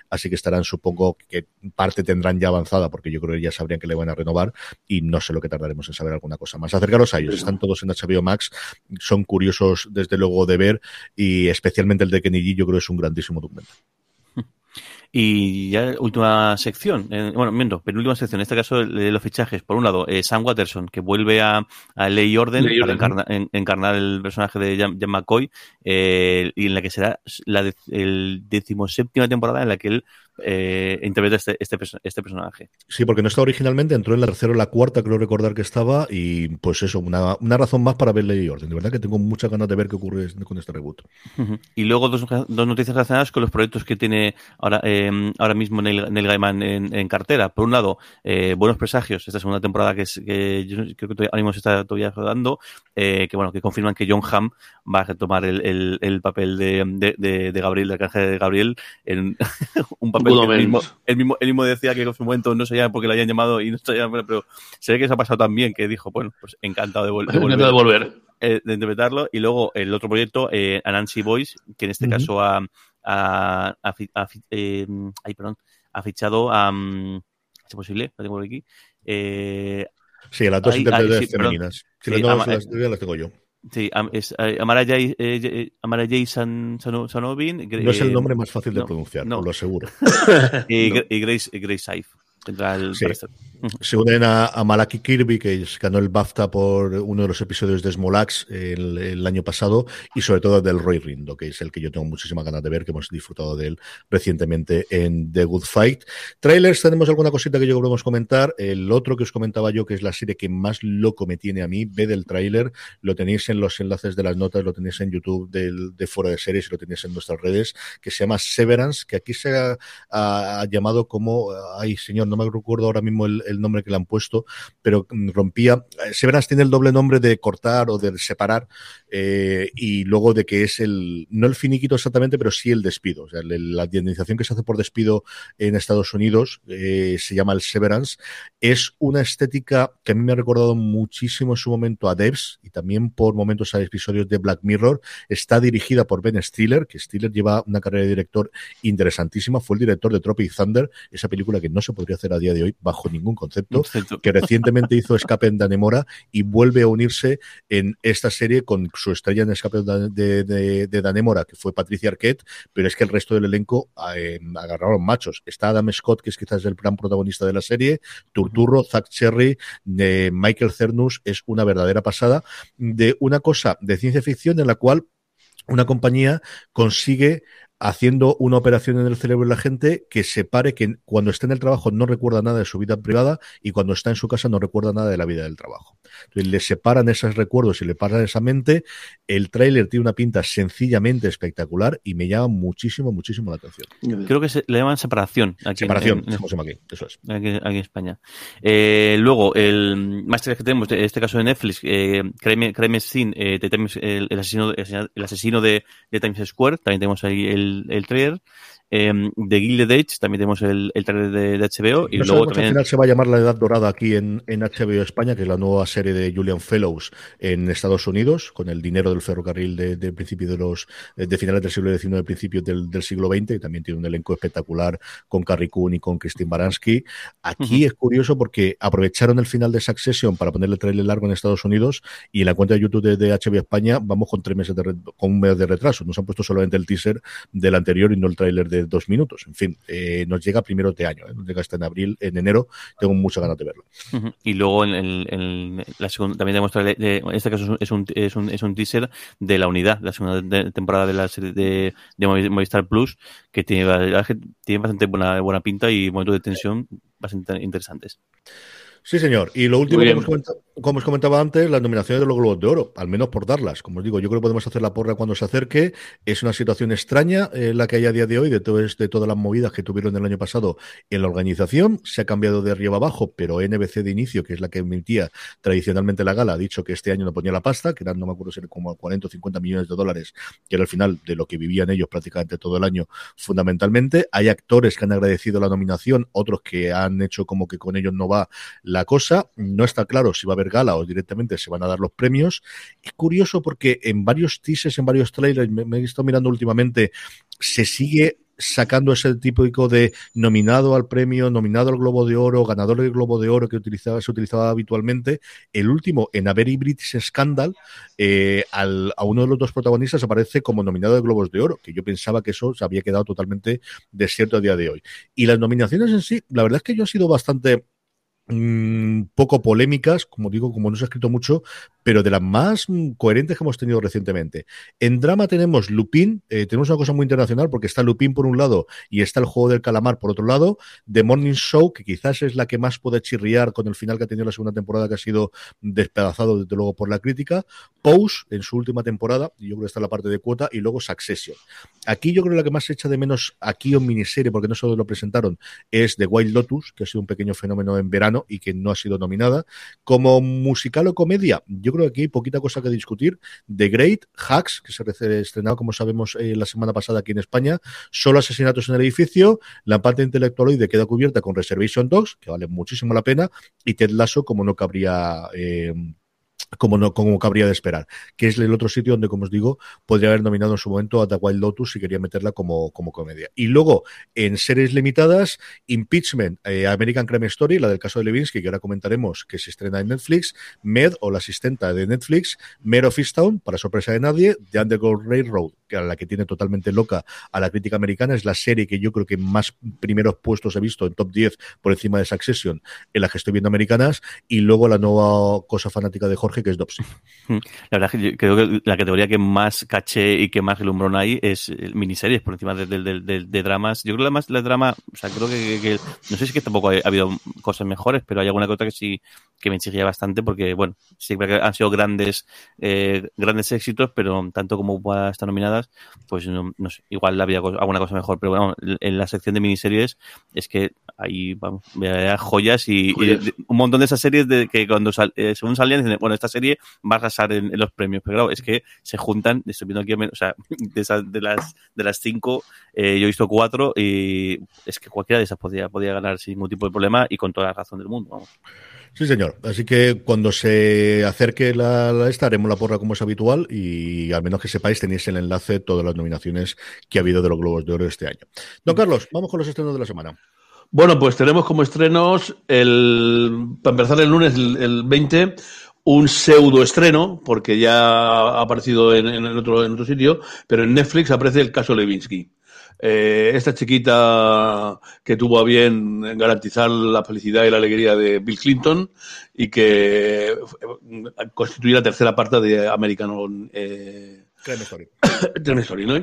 así que estarán, supongo, que parte tendrán ya avanzada, porque yo creo que ya sabrían que le van a renovar y no sé lo que tardaremos en saber alguna cosa más. Acercaros a ellos, están todos en HBO Max, son curiosos desde luego de ver y especialmente el de Kenny G, yo creo que es un grandísimo documental. Y ya última sección, eh, bueno, miento, pero última sección, en este caso de los fichajes. Por un lado, eh, Sam Watterson, que vuelve a, a Ley Orden Ley para encarna, en, encarnar el personaje de Jan, Jan McCoy, eh, y en la que será la de, el decimoséptima temporada en la que él eh, interpreta este, este, este, personaje. Sí, porque no estaba originalmente, entró en la tercera o la cuarta, creo recordar que estaba, y pues eso, una, una razón más para ver Ley Orden. De verdad que tengo muchas ganas de ver qué ocurre con este reboot. Uh -huh. Y luego dos, dos, noticias relacionadas con los proyectos que tiene ahora, eh, ahora mismo Neil, Neil Gaiman en, en, cartera. Por un lado, eh, Buenos Presagios, esta segunda temporada que, es, que yo creo que todavía, ahora está todavía rodando, eh, que bueno, que confirman que John Hamm va a retomar el, el, el papel de, de, de, de, Gabriel, de arcángel de Gabriel, en un papel que él mismo, él, mismo, él mismo decía que en su momento no sabía por qué le habían llamado y no sabía, pero se ve que se ha pasado tan bien que dijo, bueno, pues encantado de, vol de volver. de volver. Eh, de interpretarlo. Y luego el otro proyecto, eh, Anansi Boys, que en este uh -huh. caso ha, ha, ha, ha eh, ay, perdón, ha fichado a. Um, ¿Es posible? Lo tengo por aquí. Eh, sí, las dos intérpretes femeninas. Si sí, las, las, las tengo yo. Sí, es Amara Jay, eh, Amara Jay San, San, Sanovin. No es el nombre más fácil de no, pronunciar, no. os lo aseguro. y, no. y, Grace, Grace Saif. El sí. Se unen a, a, Malaki Kirby, que ganó el BAFTA por uno de los episodios de Smolax el, el, año pasado, y sobre todo del Roy Rindo, que es el que yo tengo muchísimas ganas de ver, que hemos disfrutado de él recientemente en The Good Fight. Trailers, tenemos alguna cosita que yo queremos comentar. El otro que os comentaba yo, que es la serie que más loco me tiene a mí, ve del trailer, lo tenéis en los enlaces de las notas, lo tenéis en YouTube del, de Fuera de Series y lo tenéis en nuestras redes, que se llama Severance, que aquí se ha, ha, ha llamado como, ay señor, no me recuerdo ahora mismo el, nombre que le han puesto, pero rompía. Severance tiene el doble nombre de cortar o de separar, eh, y luego de que es el, no el finiquito exactamente, pero sí el despido. O sea, la indemnización que se hace por despido en Estados Unidos eh, se llama el Severance. Es una estética que a mí me ha recordado muchísimo en su momento a Devs y también por momentos a episodios de Black Mirror. Está dirigida por Ben Stiller, que Stiller lleva una carrera de director interesantísima. Fue el director de Tropic Thunder, esa película que no se podría hacer a día de hoy bajo ningún concepto, que recientemente hizo Escape en Danemora y vuelve a unirse en esta serie con su estrella en Escape de, de, de Danemora, que fue Patricia Arquette, pero es que el resto del elenco eh, agarraron machos. Está Adam Scott, que es quizás el gran protagonista de la serie, Turturro, Zach Cherry, de Michael Cernus, es una verdadera pasada de una cosa de ciencia ficción en la cual una compañía consigue haciendo una operación en el cerebro de la gente que separe que cuando está en el trabajo no recuerda nada de su vida privada y cuando está en su casa no recuerda nada de la vida del trabajo. Entonces le separan esos recuerdos y le paran esa mente. El tráiler tiene una pinta sencillamente espectacular y me llama muchísimo, muchísimo la atención. Creo que se, le llaman separación. Aquí separación, en, aquí, eso es. Aquí, en España. Eh, luego, el máster que tenemos, en este caso de Netflix, eh, Crime, Scene, eh, el, asesino, el asesino de, de Times Square, también tenemos ahí el el, trailer. Em, de Gilded Age también tenemos el, el trailer de, HBO. Y luego también... al final se va a llamar La Edad Dorada aquí en, en, HBO España, que es la nueva serie de Julian Fellows en Estados Unidos, con el dinero del ferrocarril de, de principio de los de finales del siglo XIX, de principios del, del, siglo XX, y también tiene un elenco espectacular con Carrie Coon y con Christine Baranski. Aquí es curioso porque aprovecharon el final de Succession para ponerle trailer largo en Estados Unidos y en la cuenta de YouTube de, de HBO España vamos con tres meses de con un mes de retraso. Nos han puesto solamente el teaser del anterior y no el trailer de dos minutos. En fin, eh, nos llega primero de año, ¿eh? nos llega hasta en abril, en enero. Tengo muchas ganas de verlo. Y luego en, la segunda, también demuestra, en este caso es un, es, un, es un teaser de la unidad, la segunda temporada de la serie de, de Movistar Plus, que tiene, tiene bastante buena, buena pinta y momentos de tensión bastante interesantes. Sí, señor. Y lo último que hemos comentado, como os comentaba antes, las nominaciones de los Globos de Oro, al menos por darlas. Como os digo, yo creo que podemos hacer la porra cuando se acerque. Es una situación extraña eh, la que hay a día de hoy, de, todo, de todas las movidas que tuvieron el año pasado en la organización. Se ha cambiado de arriba abajo, pero NBC de inicio, que es la que emitía tradicionalmente la gala, ha dicho que este año no ponía la pasta, que eran, no me acuerdo si como 40 o 50 millones de dólares, que era al final de lo que vivían ellos prácticamente todo el año, fundamentalmente. Hay actores que han agradecido la nominación, otros que han hecho como que con ellos no va la cosa. No está claro si va a haber gala o directamente se van a dar los premios. Es curioso porque en varios teasers, en varios trailers, me, he estado mirando últimamente, se sigue sacando ese típico de nominado al premio, nominado al Globo de Oro, ganador del Globo de Oro que se utilizaba habitualmente. El último, en A Very British Scandal, eh, a uno de los dos protagonistas aparece como nominado de Globos de Oro, que yo pensaba que eso se había quedado totalmente desierto a día de hoy. Y las nominaciones en sí, la verdad es que yo he sido bastante Mm, poco polémicas, como digo, como no se ha escrito mucho, pero de las más mm, coherentes que hemos tenido recientemente. En drama tenemos Lupin, eh, tenemos una cosa muy internacional porque está Lupin por un lado y está el juego del calamar por otro lado, The Morning Show, que quizás es la que más puede chirriar con el final que ha tenido la segunda temporada, que ha sido despedazado desde luego por la crítica, Pose en su última temporada, yo creo que está la parte de cuota, y luego Succession. Aquí yo creo que la que más se echa de menos aquí en miniserie, porque no solo lo presentaron, es The Wild Lotus, que ha sido un pequeño fenómeno en verano, y que no ha sido nominada. Como musical o comedia, yo creo que aquí hay poquita cosa que discutir. The Great, Hacks, que se estrenado, como sabemos, eh, la semana pasada aquí en España, solo asesinatos en el edificio, la parte intelectual hoy queda cubierta con Reservation Dogs, que vale muchísimo la pena, y Ted Lasso, como no cabría eh, como no como cabría de esperar, que es el otro sitio donde, como os digo, podría haber nominado en su momento a The Wild Lotus si quería meterla como, como comedia. Y luego, en series limitadas, Impeachment, eh, American Crime Story, la del caso de Levinsky, que ahora comentaremos, que se estrena en Netflix, Med, o la asistenta de Netflix, Mare of Easttown, para sorpresa de nadie, The Underground Railroad, que a la que tiene totalmente loca a la crítica americana, es la serie que yo creo que más primeros puestos he visto en top 10 por encima de Succession, en la que estoy viendo americanas, y luego la nueva cosa fanática de Jorge, que es Dopsy. La verdad que yo creo que la categoría que más caché y que más relumbrón hay es miniseries por encima de, de, dramas. Yo creo que más la drama, o sea, creo que, no sé si que tampoco ha, habido cosas mejores, pero hay alguna cosa que sí que me exigía bastante porque, bueno, sí que han sido grandes, eh, grandes éxitos, pero tanto como estar nominadas, pues no, sé, igual había alguna cosa mejor. Pero bueno, en la sección de miniseries es que hay, vamos, joyas y, un montón de esas series de que cuando eh, según salían dicen, bueno, esta serie va a arrasar en, los premios. Pero claro, es que se juntan, estoy viendo aquí, o sea, de, de las de las cinco, eh, yo he visto cuatro y es que cualquiera de esas podía, podía ganar sin ningún tipo de problema y con toda la razón del mundo, vamos. Sí, señor. Así que cuando se acerque la, esta, haremos la porra como es habitual y al menos que sepáis, tenéis el enlace todas las nominaciones que ha habido de los Globos de Oro este año. Don Carlos, vamos con los estrenos de la semana. Bueno, pues tenemos como estrenos, el, para empezar el lunes, el, 20, un pseudo estreno, porque ya ha aparecido en, en, otro, en otro sitio, pero en Netflix aparece el caso Levinsky. Eh, esta chiquita que tuvo a bien garantizar la felicidad y la alegría de Bill Clinton y que constituye la tercera parte de American eh, Crime Story. Crime Story, ¿no?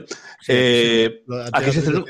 eh, aquí se estrenó.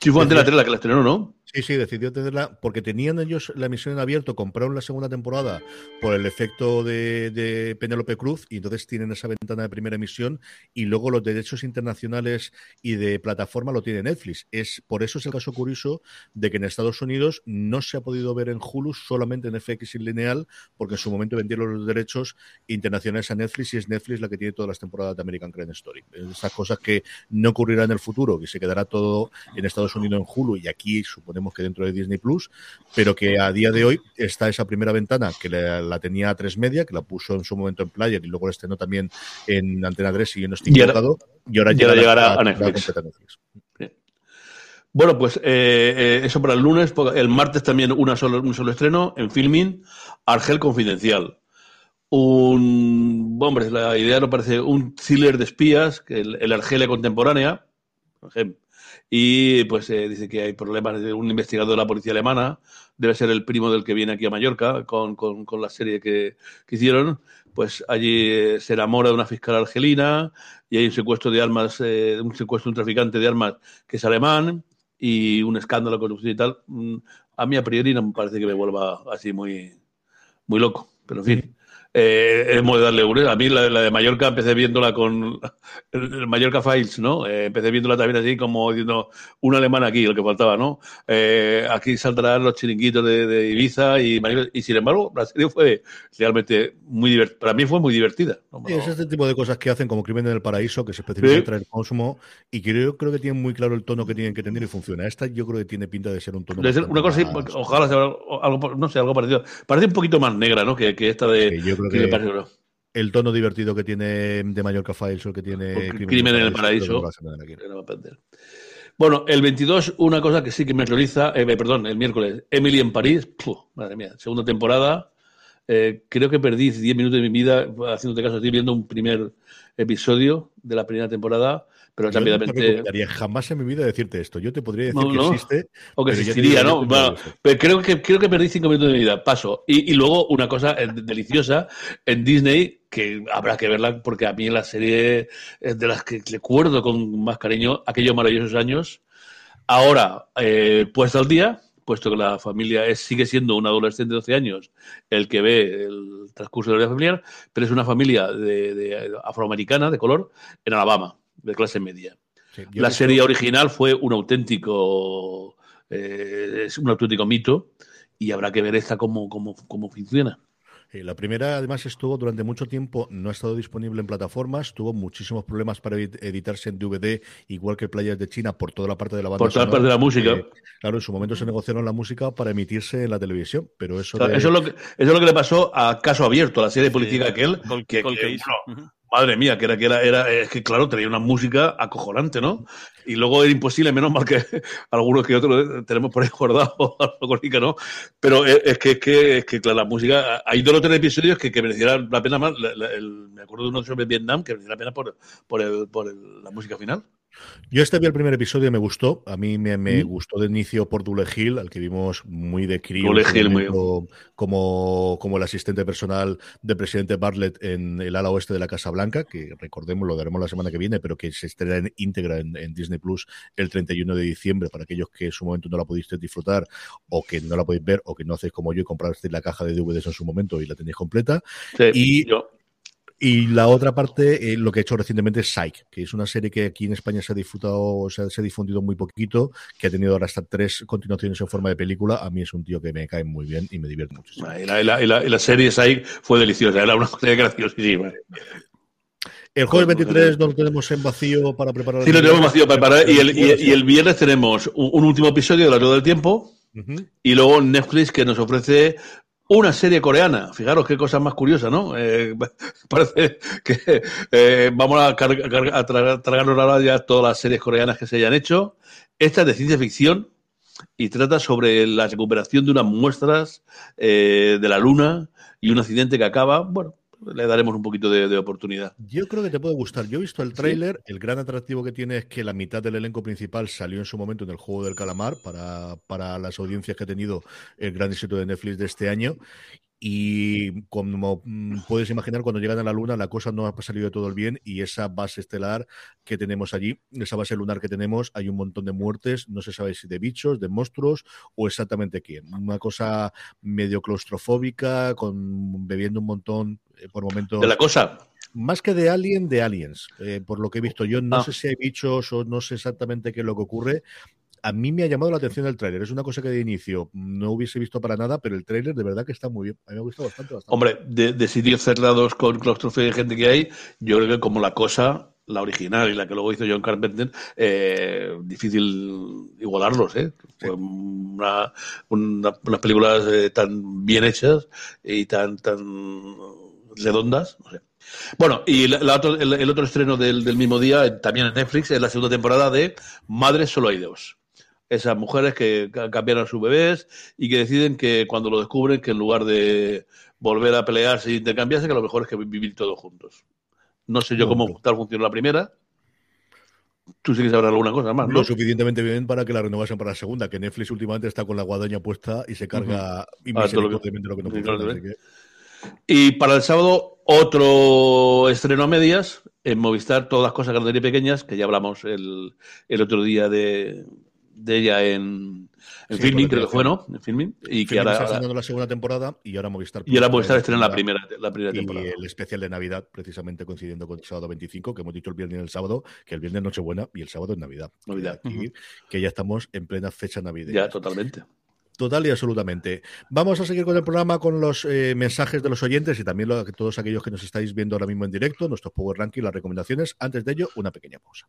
Sí, fue Decía- Antena 3 la que la estrenó, ¿no? Sí, sí, decidió tenerla porque tenían ellos la emisión en abierto, compraron la segunda temporada por el efecto de, de Penélope Cruz y entonces tienen esa ventana de primera emisión y luego los derechos internacionales y de plataforma lo tiene Netflix. Es por eso es el caso curioso de que en Estados Unidos no se ha podido ver en Hulu solamente en FX y lineal porque en su momento vendieron los derechos internacionales a Netflix y es Netflix la que tiene todas las temporadas de American Crime Story. Esas cosas que no ocurrirán en el futuro, que se quedará todo en Estados Unidos en Hulu y aquí suponemos que dentro de Disney Plus, pero que a día de hoy está esa primera ventana que la, la tenía a tres media, que la puso en su momento en Player y luego la estrenó también en Antena 3 y no estoy Y ahora- y ahora, llegará a temporada Netflix. Bueno, pues eh, eh, eso para el lunes. El martes también una solo, un solo estreno en Filmin, Argel Confidencial. Un, hombre, la idea no parece un thriller de espías, que el, el Argelia contemporánea, por ejemplo. Y pues eh, dice que hay problemas de un investigador de la policía alemana, debe ser el primo del que viene aquí a Mallorca con, con, con la serie que, que hicieron. Pues allí eh, se enamora de una fiscal argelina y hay un secuestro de armas, eh, un secuestro de un traficante de armas que es alemán y un escándalo de corrupción y tal. Mm, A mí a priori no me parece que me vuelva así muy, muy loco, pero en fin. Eh, hemos de darle un... A mí la, la de Mallorca empecé viéndola con el, el Mallorca Files, ¿no? Eh, empecé viéndola también así como diciendo un alemán aquí, el que faltaba, ¿no? Eh, aquí saldrán los chiringuitos de, de Ibiza y, Mallorca, y sin embargo la serie fue realmente muy divertida. Para mí fue muy divertida. ¿no? Sí, es este tipo de cosas que hacen como Crimen en el Paraíso, que se especializa Sí. en traer consumo y que yo creo que tienen muy claro el tono que tienen que tener y funciona. Esta yo creo que tiene pinta de ser un tono. Ser una cosa así, más- ojalá sea algo, no sé, algo parecido. Parece un poquito más negra, ¿no? Que, que esta de Sí, creo Crimen que- Paraíso. el tono divertido que tiene de Mallorca Files o que tiene Porque Crimen en el Paraíso. no. Bueno, el 22, una cosa que sí que me realiza, eh, perdón, el miércoles, Emily en París, madre mía, segunda temporada. Eh, creo que perdí 10 minutos de mi vida haciéndote caso, estoy viendo un primer episodio de la primera temporada, pero Yo no te rápidamente. jamás en mi vida decirte esto. Yo te podría decir No, que no. existe. O que existiría, ¿no? Bueno, pero creo que, creo que perdí cinco minutos de mi vida. Paso. Y, y luego una cosa eh, deliciosa en Disney, que habrá que verla porque a mí la serie es de las que recuerdo con más cariño aquellos maravillosos años. Ahora, eh, puesta al día, puesto que la familia es, sigue siendo un adolescente de 12 años el que ve el transcurso de la vida familiar, pero es una familia de, de afroamericana, de color, en Alabama, de clase media. Sí, La serie original fue un auténtico, eh, es un auténtico mito y habrá que ver esta cómo, cómo, cómo funciona. Sí, la primera, además, estuvo durante mucho tiempo, no ha estado disponible en plataformas, tuvo muchísimos problemas para edit- editarse en DVD, igual que Playas de China, por toda la parte de la banda. Por toda la parte de la música. que, claro, en su momento se negociaron la música para emitirse en la televisión, pero eso. O sea, de- eso, es lo que, eso es lo que le pasó a Caso Abierto, la serie política aquel, Col- que, que, bueno, Ujú. madre mía, que era que era, era, es que claro, tenía una música acojonante, ¿no? Y luego era imposible, menos mal que algunos que otros tenemos por ahí guardados, no. Pero es, que, es que, es que, claro, la música, hay dos o tres episodios que, que merecieran la pena más. Me acuerdo de uno sobre Vietnam que merecía la pena por, por, el, por la música final. Yo este vi el primer episodio y me gustó. A mí me, me gustó de inicio por Dule Hill, al que vimos muy de crío como, como el asistente personal del presidente Bartlett en el ala oeste de la Casa Blanca, que recordemos, lo daremos la semana que viene, pero que se estrena en íntegra en, en Disney Plus el 31 de diciembre para aquellos que en su momento no la pudisteis disfrutar o que no la podéis ver o que no hacéis como yo y comprasteis la caja de DVDs en su momento y la tenéis completa. Sí, Y- yo- Y la otra parte, eh, lo que he hecho recientemente es Psych, que es una serie que aquí en España se ha disfrutado, se ha, se ha difundido muy poquito, que ha tenido ahora hasta tres continuaciones en forma de película. A mí es un tío que me cae muy bien y me divierte muchísimo. y la, y la, y la, y la serie Psych fue deliciosa, era una cosa graciosísima. El jueves 23 no lo tenemos en vacío para preparar. Sí, lo tenemos vacío para parar. Y el, y, y el viernes tenemos un, un último episodio de La Rueda del Tiempo. Y luego Netflix que nos ofrece una serie coreana. Fijaros qué cosa más curiosa, ¿no? Eh, parece que eh, vamos a, a tra- tragarnos ahora ya todas las series coreanas que se hayan hecho. Esta es de ciencia ficción y trata sobre la recuperación de unas muestras eh, de la Luna y un accidente que acaba. Bueno, le daremos un poquito de, de oportunidad. Yo creo que te puede gustar. Yo he visto el tráiler. El gran atractivo que tiene es que la mitad del elenco principal salió en su momento en el juego del calamar para, para las audiencias que ha tenido el gran éxito de Netflix de este año. Y como mm, puedes imaginar, cuando llegan a la Luna la cosa no ha salido de todo el bien y esa base estelar que tenemos allí, esa base lunar que tenemos, hay un montón de muertes, no se sabe si de bichos, de monstruos o exactamente quién. Una cosa medio claustrofóbica, con bebiendo un montón eh, por momentos. De la cosa. Más que de Alien, de Aliens, eh, por lo que he visto. Yo no ah. sé si hay bichos o no sé exactamente qué es lo que ocurre, a mí me ha llamado la atención el tráiler. Es una cosa que de inicio no hubiese visto para nada, pero el tráiler de verdad que está muy bien. A mí me ha gustado bastante. Hombre, de, sitios cerrados con claustrofobia de gente que hay, yo creo que como la cosa, la original y la que luego hizo John Carpenter, eh, difícil igualarlos, ¿eh? Una, unas películas eh, tan bien hechas y tan, tan redondas, no sé. Bueno, y el, otro estreno del, del, mismo día, también en Netflix, es la segunda temporada de Madres Solo hay dos esas mujeres que cambiaron a sus bebés y que deciden que cuando lo descubren, que en lugar de volver a pelearse e intercambiarse, que lo mejor es que vivir todos juntos. No sé yo cómo tal funciona la primera. Tú sí que sabrás alguna cosa más, ¿no? Lo suficientemente bien para que la renovasen para la segunda, que Netflix últimamente está con la guadaña puesta y se carga inmisericordiamente lo que, no funciona. Y para el sábado, otro estreno a medias en Movistar, todas las cosas grandes y pequeñas, que ya hablamos el, el otro día de, de ella en, en filming, creo que fue, ¿no? En filming. Y que ahora. Está la segunda temporada y ahora Movistar. Y ahora Movistar estrena la primera, la primera temporada. Y el especial de Navidad, precisamente coincidiendo con el sábado 25, que hemos dicho el viernes y el sábado, que el viernes Nochebuena y el sábado es Navidad. Navidad. Que ya estamos en plena fecha navideña. Ya, totalmente. Total y absolutamente. Vamos a seguir con el programa con los eh, mensajes de los oyentes y también lo, todos aquellos que nos estáis viendo ahora mismo en directo, nuestros Power Ranking, las recomendaciones. Antes de ello, una pequeña pausa.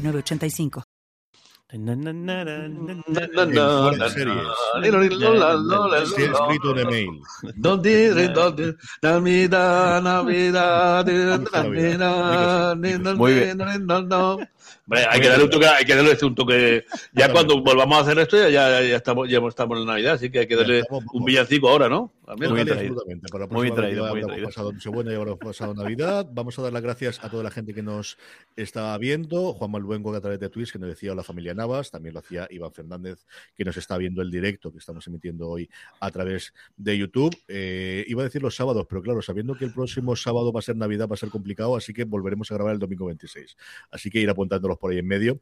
8985. escrito un email. Muy bien hay que darle un toque, hay que darle un toque. Ya cuando volvamos a hacer esto, ya, ya, estamos, ya estamos en Navidad, así que hay que darle un villancico ahora, ¿no? Muy, traído. Muy traído, muy traído. Pasado Nochebuena y ahora pasado Navidad. Vamos a dar las gracias a toda la gente que nos está viendo. Juan Malbuengo a través de Twitch, que nos decía la familia Navas. También lo hacía Iván Fernández, que nos está viendo el directo que estamos emitiendo hoy a través de YouTube. Eh, iba a decir los sábados, pero claro, sabiendo que el próximo sábado va a ser Navidad, va a ser complicado, así que volveremos a grabar el domingo 26. Así que ir por ahí en medio.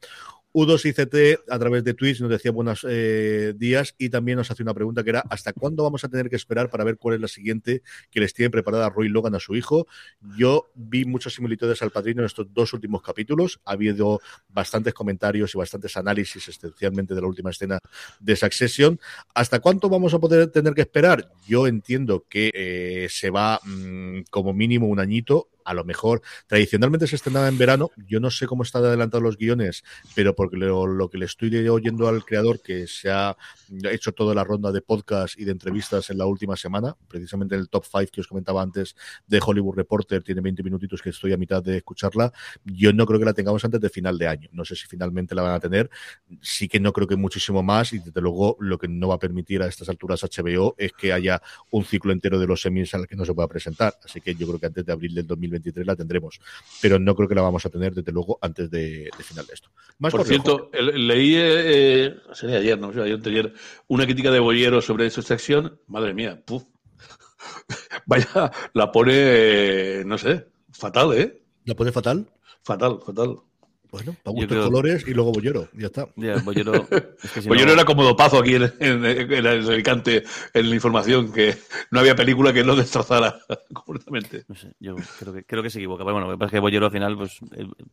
U2ICT a través de Twitch nos decía buenos eh, días y también nos hace una pregunta que era ¿hasta cuándo vamos a tener que esperar para ver cuál es la siguiente que les tiene preparada Roy Logan a su hijo? Yo vi muchas similitudes al padrino en estos dos últimos capítulos. Ha habido bastantes comentarios y bastantes análisis, esencialmente de la última escena de Succession. ¿Hasta cuánto vamos a poder tener que esperar? Yo entiendo que eh, se va mm, como mínimo un añito a lo mejor tradicionalmente se estrenaba en verano. Yo no sé cómo están adelantados los guiones, pero porque lo, que le estoy oyendo al creador que se ha hecho toda la ronda de podcast y de entrevistas en la última semana, precisamente el top 5 que os comentaba antes de Hollywood Reporter, tiene 20 minutitos que estoy a mitad de escucharla. Yo no creo que la tengamos antes de final de año. No sé si finalmente la van a tener. Sí que no creo que muchísimo más y desde luego lo que no va a permitir a estas alturas HBO es que haya un ciclo entero de los semis al que no se pueda presentar. Así que yo creo que antes de abril del 2020 2023 la tendremos, pero no creo que la vamos a tener desde luego antes de, final de esto. Por cierto, leí, eh, sería ayer, no ayer, ayer, una crítica de Bollero sobre esa sección, madre mía, Vaya, la pone, no sé, fatal, ¿eh? ¿La pone fatal? Fatal, fatal. Bueno, para gustos colores y luego Bollero, ya está. Bollero, era como dopazo aquí en, en, el Alicante, en la información, que no había película que no destrozara completamente. No sé, yo creo que, creo que se equivoca. Pero bueno, lo que pasa es que Bollero al final, pues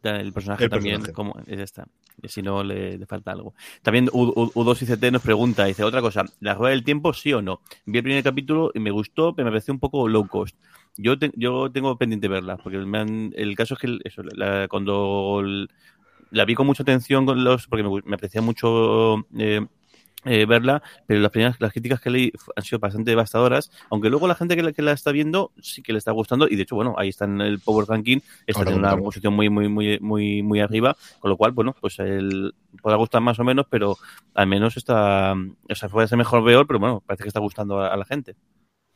el, personaje también, como es esta, si no le, falta algo. También U, 2 ct nos pregunta, dice otra cosa, ¿la rueda del tiempo sí o no? Vi el primer capítulo y me gustó, pero me pareció un poco low cost. Yo, yo tengo pendiente verla, porque el caso es que eso, cuando la vi con mucha atención con los, porque me, me aprecia mucho eh, eh, verla, pero las primeras las críticas que leí han sido bastante devastadoras, aunque luego la gente que la, que la está viendo sí que le está gustando y de hecho, bueno, ahí está en el Power Ranking, está en una posición muy, muy, muy, muy, muy arriba, con lo cual, bueno, pues el puede gustar más o menos, pero al menos está, o sea, puede ser mejor peor, pero bueno, parece que está gustando a la gente.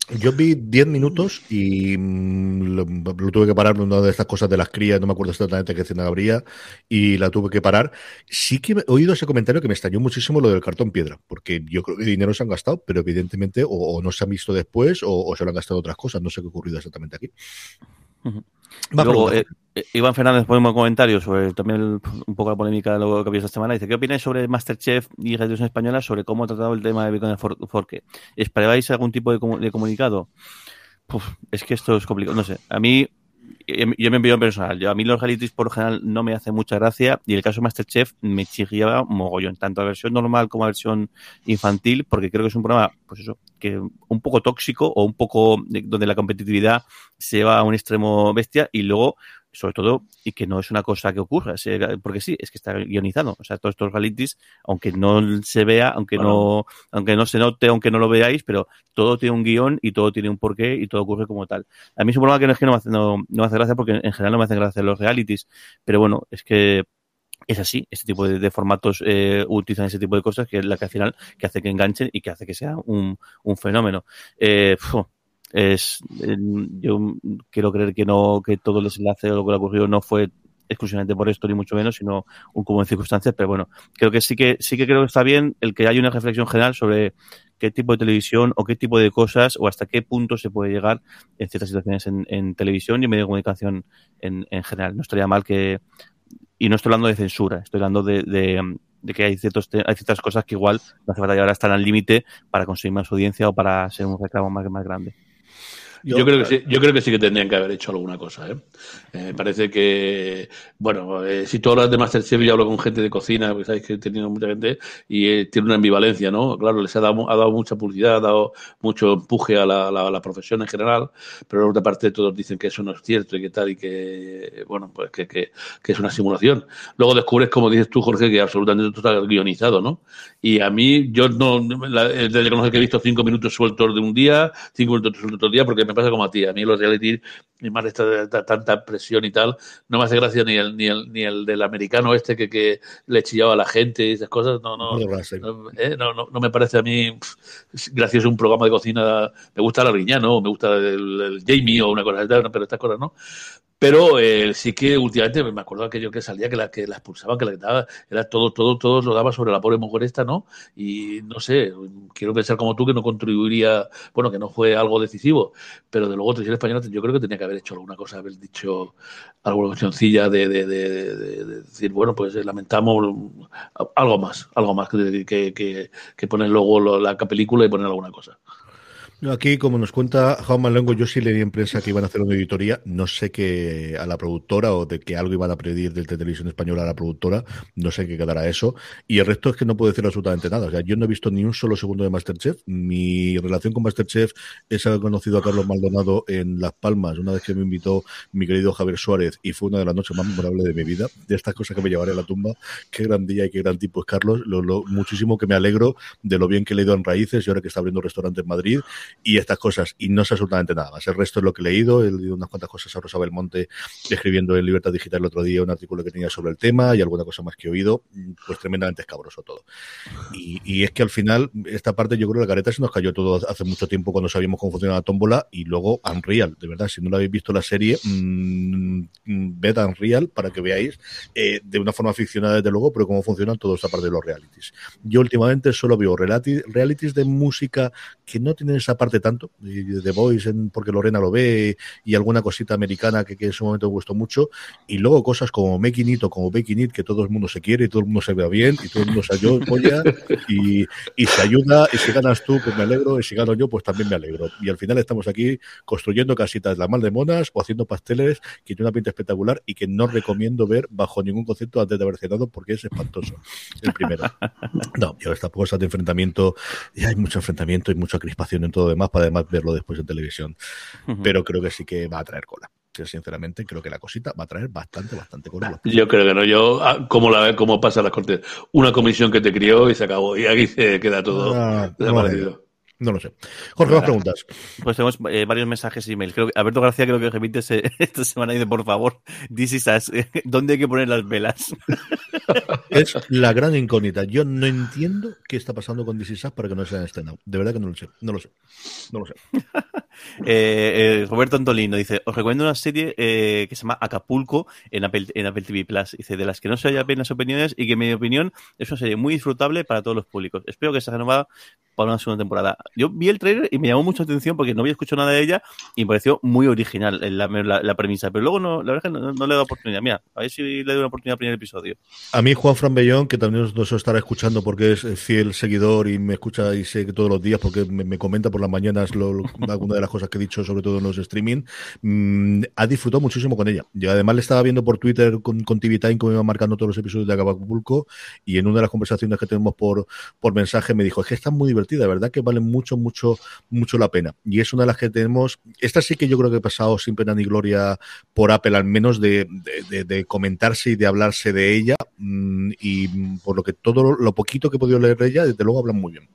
Yo vi 10 minutos y mm, lo, tuve que parar una de estas cosas de las crías, no me acuerdo exactamente qué escena habría, y la tuve que parar. Sí que he oído ese comentario que me extrañó muchísimo lo del cartón piedra, porque yo creo que dinero se han gastado, pero evidentemente o, no se han visto después o, se lo han gastado otras cosas. No sé qué ha ocurrido exactamente aquí. Luego, eh, eh, Iván Fernández pone un comentario sobre también un poco la polémica de lo que ha habido esta semana. Dice, ¿qué opináis sobre Masterchef y Televisión Española sobre cómo ha tratado el tema de Bitcoin Forque? ¿Esperabais algún tipo de, de comunicado? es que esto es complicado. No sé, a mí yo me envío en personal. Yo, a mí los realities por lo general no me hace mucha gracia y el caso de Masterchef me chirriaba mogollón, tanto la versión normal como la versión infantil, porque creo que es un programa, pues eso, que un poco tóxico o un poco donde la competitividad se lleva a un extremo bestia y luego sobre todo, y que no es una cosa que ocurra, porque sí, es que está guionizado. O sea, todos estos realities, aunque no se vea, aunque no, aunque no se note, aunque no lo veáis, pero todo tiene un guion y todo tiene un porqué y todo ocurre como tal. A mí es un problema que no es que no me hace, no, me hace gracia porque en general no me hacen gracia los realities, pero bueno, es que es así, este tipo de, formatos eh, utilizan ese tipo de cosas que es la que al final que hace que enganchen y que hace que sea un, un fenómeno. Eh, es yo quiero creer que no que todo el desenlace o lo que le ocurrido no fue exclusivamente por esto ni mucho menos sino un cúmulo de circunstancias pero bueno creo que sí que sí que creo que está bien el que haya una reflexión general sobre qué tipo de televisión o qué tipo de cosas o hasta qué punto se puede llegar en ciertas situaciones en, televisión y en medio de comunicación en, en, general no estaría mal que y no estoy hablando de censura estoy hablando de, de que hay, ciertos hay ciertas cosas que igual no hace falta llegar hasta al límite para conseguir más audiencia o para ser un reclamo más, más grande. Yo, creo que sí, yo creo que sí que tendrían que haber hecho alguna cosa. ¿eh? eh parece que, bueno, eh, si tú hablas de Masterchef, yo hablo con gente de cocina, porque sabéis que he tenido mucha gente y eh, tiene una ambivalencia, ¿no? Claro, les ha dado, ha dado mucha publicidad, ha dado mucho empuje a la, la, profesión en general, pero por otra parte todos dicen que eso no es cierto y que tal, y que, bueno, pues que, que, que es una simulación. Luego descubres, como dices tú, Jorge, que absolutamente todo está guionizado, ¿no? Y a mí, yo no, desde que he visto cinco minutos sueltos de un día, cinco minutos sueltos otro día, porque me pasa como a ti. A mí los reality, y más esta, tanta presión y tal, no me hace gracia ni el, ni el, ni el del americano este que, que le chillaba a la gente y esas cosas. No, no, eh, no, no, no, me parece a mí gracioso un programa de cocina. Me gusta la riña, ¿no? Me gusta el, el Jamie o una cosa así, pero estas cosas no. Pero eh, sí que últimamente me acuerdo aquello que salía, que la, que la expulsaban, que la daba, era todo, todo, todo lo daba sobre la pobre mujer esta, ¿no? Y no sé, quiero pensar como tú que no contribuiría, bueno, que no fue algo decisivo, pero de luego Televisión Española yo creo que tenía que haber hecho alguna cosa, haber dicho alguna cuestioncilla de, de, de, decir, bueno, pues eh, lamentamos algo más, algo más que, que, que, que poner luego la película y poner alguna cosa. Aquí, como nos cuenta Jaume Lengo, yo sí leí en prensa que iban a hacer una auditoría. No sé qué a la productora o de que algo iban a pedir de televisión española a la productora. No sé qué quedará eso. Y el resto es que no puedo decir absolutamente nada. O sea, yo no he visto ni un solo segundo de Masterchef. Mi relación con Masterchef es haber conocido a Carlos Maldonado en Las Palmas, una vez que me invitó mi querido Javier Suárez, y fue una de las noches más memorables de mi vida. De estas cosas que me llevaré a la tumba. Qué gran día y qué gran tipo es Carlos. Lo, muchísimo que me alegro de lo bien que le he ido en Raíces y ahora que está abriendo restaurante en Madrid y estas cosas, y no sé absolutamente nada más. El resto es lo que he leído, he leído unas cuantas cosas a Rosa Belmonte escribiendo en Libertad Digital el otro día un artículo que tenía sobre el tema y alguna cosa más que he oído, pues tremendamente escabroso todo. Y, es que al final, esta parte yo creo que la careta se nos cayó todo hace mucho tiempo cuando sabíamos cómo funcionaba la tómbola y luego Unreal, de verdad, si no lo habéis visto la serie, mmm, ved Unreal para que veáis eh, de una forma ficcionada desde luego, pero cómo funcionan toda esta parte de los realities. Yo últimamente solo veo realities de música que no tienen esa parte tanto, de The Voice, en, porque Lorena lo ve, y alguna cosita americana que, que, en su momento me gustó mucho, y luego cosas como Making It o como Baking It, que todo el mundo se quiere y todo el mundo se vea bien, y todo el mundo se apoya, y, y se ayuda, y si ganas tú, pues me alegro, y si gano yo, pues también me alegro. Y al final estamos aquí construyendo casitas la mal de monas o haciendo pasteles que tiene una pinta espectacular y que no recomiendo ver bajo ningún concepto antes de haber cenado porque es espantoso. El primero. No, y ahora estas cosas de enfrentamiento, y hay mucho enfrentamiento y mucha crispación en todo demás para además verlo después en televisión. Pero creo que sí que va a traer cola sinceramente creo que la cosita va a traer bastante, bastante cola. Yo creo que no, yo, ah, como la cómo pasa las cortes, una comisión que te crió y se acabó, y aquí se queda todo ah, desaparecido. No lo sé. Jorge, más preguntas. Pues tenemos eh, varios mensajes y email. Creo que Alberto García creo que repite esta semana y dice, por favor, this ¿dónde hay que poner las velas? es la gran incógnita. Yo no entiendo qué está pasando con This para que no sea en estrenado. De verdad que no lo sé. No lo sé. No lo sé. Eh, eh, Roberto Antolino dice, os recomiendo una serie que se llama Acapulco en Apple, en Apple TV Plus. Dice, de las que no se haya apenas opiniones y que en mi opinión es una serie muy disfrutable para todos los públicos. Espero que sea renovada para una segunda temporada. Yo vi el trailer y me llamó mucha atención porque no había escuchado nada de ella y me pareció muy original la, la, premisa, pero luego no, la verdad es que no, le he dado oportunidad. Mira, a ver si le doy una oportunidad al primer episodio. A mí Juan Fran Bellón, que también nos estará escuchando porque es fiel seguidor y me escucha y sé que todos los días porque me, comenta por las mañanas lo, alguna de las cosas que he dicho, sobre todo en los streaming, mm, ha disfrutado muchísimo con ella. Yo además le estaba viendo por Twitter con, con TV Time como iba marcando todos los episodios de Acapulco y en una de las conversaciones que tenemos por, por mensaje me dijo, es que está muy divertida, ¿verdad? Que vale mucho, mucho, mucho la pena. Y es una de las que tenemos. Esta sí que yo creo que he pasado sin pena ni gloria por Apple, al menos de, de, comentarse y de hablarse de ella. Mm, y por lo que todo lo poquito que he podido leer de ella, desde luego hablan muy bien.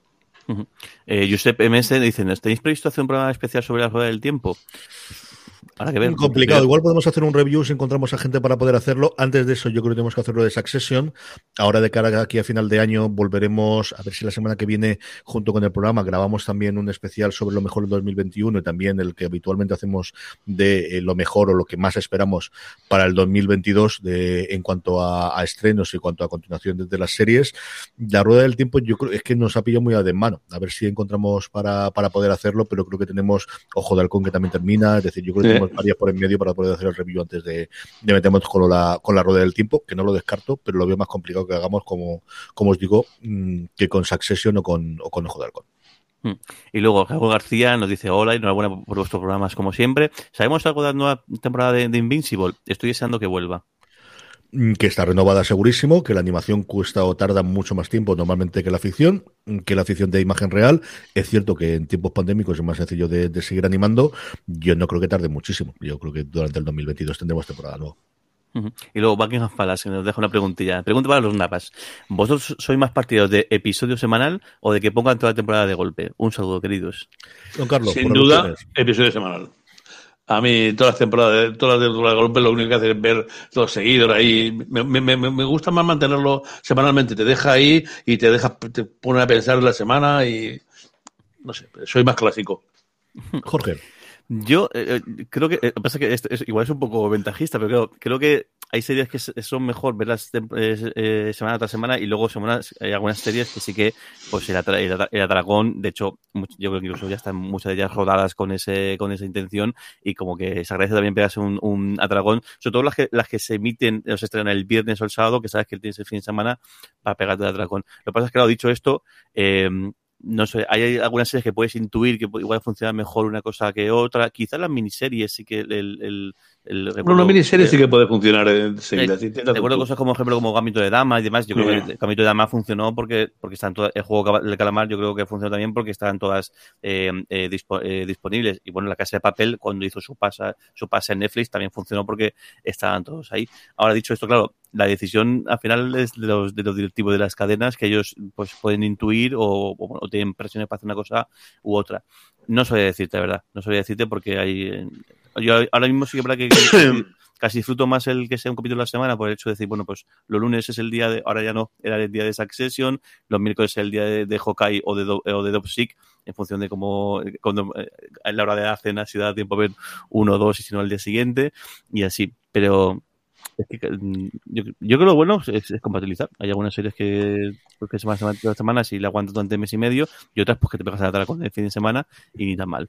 eh, Josep MS dice: ¿Tenéis previsto hacer un programa especial sobre la rueda del tiempo? Que ver. Complicado. Igual podemos hacer un review si encontramos a gente para poder hacerlo. Antes de eso, yo creo que tenemos que hacerlo de Succession. Ahora, de cara aquí a final de año, volveremos a ver si la semana que viene, junto con el programa, grabamos también un especial sobre lo mejor del 2021 y también el que habitualmente hacemos de eh, lo mejor o lo que más esperamos para el 2022 de, en cuanto a, estrenos y en cuanto a continuación de, las series. La rueda del tiempo, yo creo es que nos ha pillado muy de mano. A ver si encontramos para, para poder hacerlo, pero creo que tenemos Ojo de Halcón que también termina. Es decir, yo creo que tenemos varias por en medio para poder hacer el review antes de, de meternos con la, con la rueda del tiempo, que no lo descarto, pero lo veo más complicado que hagamos, como, como os digo, mm, que con Succession o con, o con Ojo de Halcón. Mm. Y luego Jacob García nos dice hola y enhorabuena por vuestros programas como siempre. ¿Sabemos algo de la nueva temporada de, de Invincible? Estoy deseando que vuelva. Mm, que está renovada segurísimo, que la animación cuesta o tarda mucho más tiempo normalmente que la ficción, mm, que la ficción de imagen real. Es cierto que en tiempos pandémicos es más sencillo de, seguir animando. Yo no creo que tarde muchísimo. Yo creo que durante el 2022 tendremos temporada nueva. Y luego Buckingham Palace, que nos deja una preguntilla. Pregunta para los napas. ¿Vosotros sois más partidos de episodio semanal o de que pongan toda la temporada de golpe? Un saludo, queridos. Don Carlos. Sin duda, episodio semanal. A mí todas las temporadas, todas las temporadas de golpe lo único que hace es ver los seguidores ahí. Me, me, me, gusta más mantenerlo semanalmente. Te deja ahí y te deja, te pone a pensar la semana y no sé, soy más clásico. Jorge. Yo eh, eh, creo que, eh, pasa que es, igual es un poco ventajista, pero creo que hay series que son mejor verlas eh, semana tras semana y luego semanas, hay algunas series que sí que, pues el, el, Atragón, de hecho, yo creo que incluso ya están muchas de ellas rodadas con ese con esa intención y como que se agradece también pegarse un, un Atragón, sobre todo las que, las que se emiten, se estrenan el viernes o el sábado, que sabes que tienes el fin de semana para pegarte el Atragón. Lo que pasa es que, claro, dicho esto, eh, no sé, hay algunas series que puedes intuir que igual funciona mejor una cosa que otra. Quizás las miniseries sí que el, el, el bueno, una miniserie sí que puede funcionar enseguida. Eh, de acuerdo cosas como, ejemplo, como Gambito de Dama y demás. Yo creo que el Gambito de Dama funcionó porque, porque están todas, el juego del calamar yo creo que funcionó también porque estaban todas eh, eh, eh, disponibles. Y bueno, la Casa de Papel, cuando hizo su pasa, su pase en Netflix, también funcionó porque estaban todos ahí. Ahora, dicho esto, claro, la decisión al final es de los, de los directivos de las cadenas que ellos pues pueden intuir o, o, tienen presiones para hacer una cosa u otra. No sabía decirte, verdad. No sabía decirte porque hay yo ahora mismo sí que para que, casi disfruto más el que sea un capítulo a la semana por el hecho de decir, bueno, pues los lunes es el día de, ahora ya no, era el día de Succession, los miércoles es el día de, de Hawkeye o de, o de Dopsic, en función de cómo, cuando, eh, a la hora de la cena, si da tiempo a ver uno o dos y si no al día siguiente, y así. Pero mm, yo, creo que lo bueno es, compatibilizar. Hay algunas series que, pues, que semana, semana, semanas y la aguantas durante mes y medio y otras pues que te pegas a la tara con el fin de semana y ni tan mal.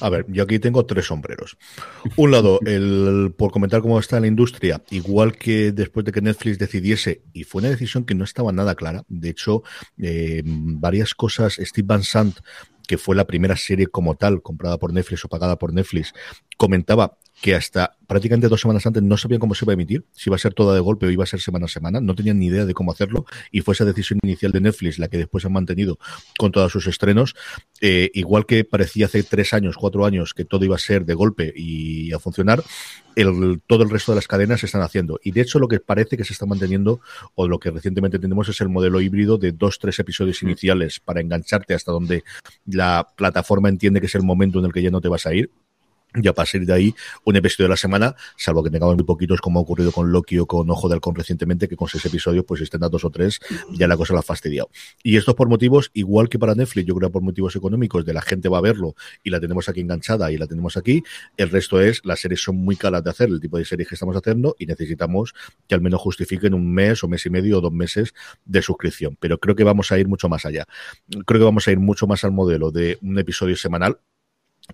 A ver, yo aquí tengo tres sombreros. Un lado, el, por comentar cómo está la industria, igual que después de que Netflix decidiese, y fue una decisión que no estaba nada clara, de hecho, eh, varias cosas, Steve Van Sant, que fue la primera serie como tal, comprada por Netflix o pagada por Netflix, comentaba que hasta prácticamente dos semanas antes no sabían cómo se iba a emitir, si iba a ser toda de golpe o iba a ser semana a semana, no tenían ni idea de cómo hacerlo y fue esa decisión inicial de Netflix la que después han mantenido con todos sus estrenos, eh, igual que parecía hace tres años, cuatro años que todo iba a ser de golpe y a funcionar, el, todo el resto de las cadenas se están haciendo. Y de hecho lo que parece que se está manteniendo o lo que recientemente tenemos es el modelo híbrido de dos, tres episodios mm. iniciales para engancharte hasta donde la plataforma entiende que es el momento en el que ya no te vas a ir y a partir de ahí, un episodio de la semana, salvo que tengamos muy poquitos, como ha ocurrido con Loki o con Ojo de Halcón recientemente, que con seis episodios, pues estén a dos o tres, ya la cosa la ha fastidiado. Y esto por motivos, igual que para Netflix, yo creo por motivos económicos, de la gente va a verlo y la tenemos aquí enganchada y la tenemos aquí. El resto es, las series son muy caras de hacer, el tipo de series que estamos haciendo, y necesitamos que al menos justifiquen un mes o mes y medio o dos meses de suscripción. Pero creo que vamos a ir mucho más allá. Creo que vamos a ir mucho más al modelo de un episodio semanal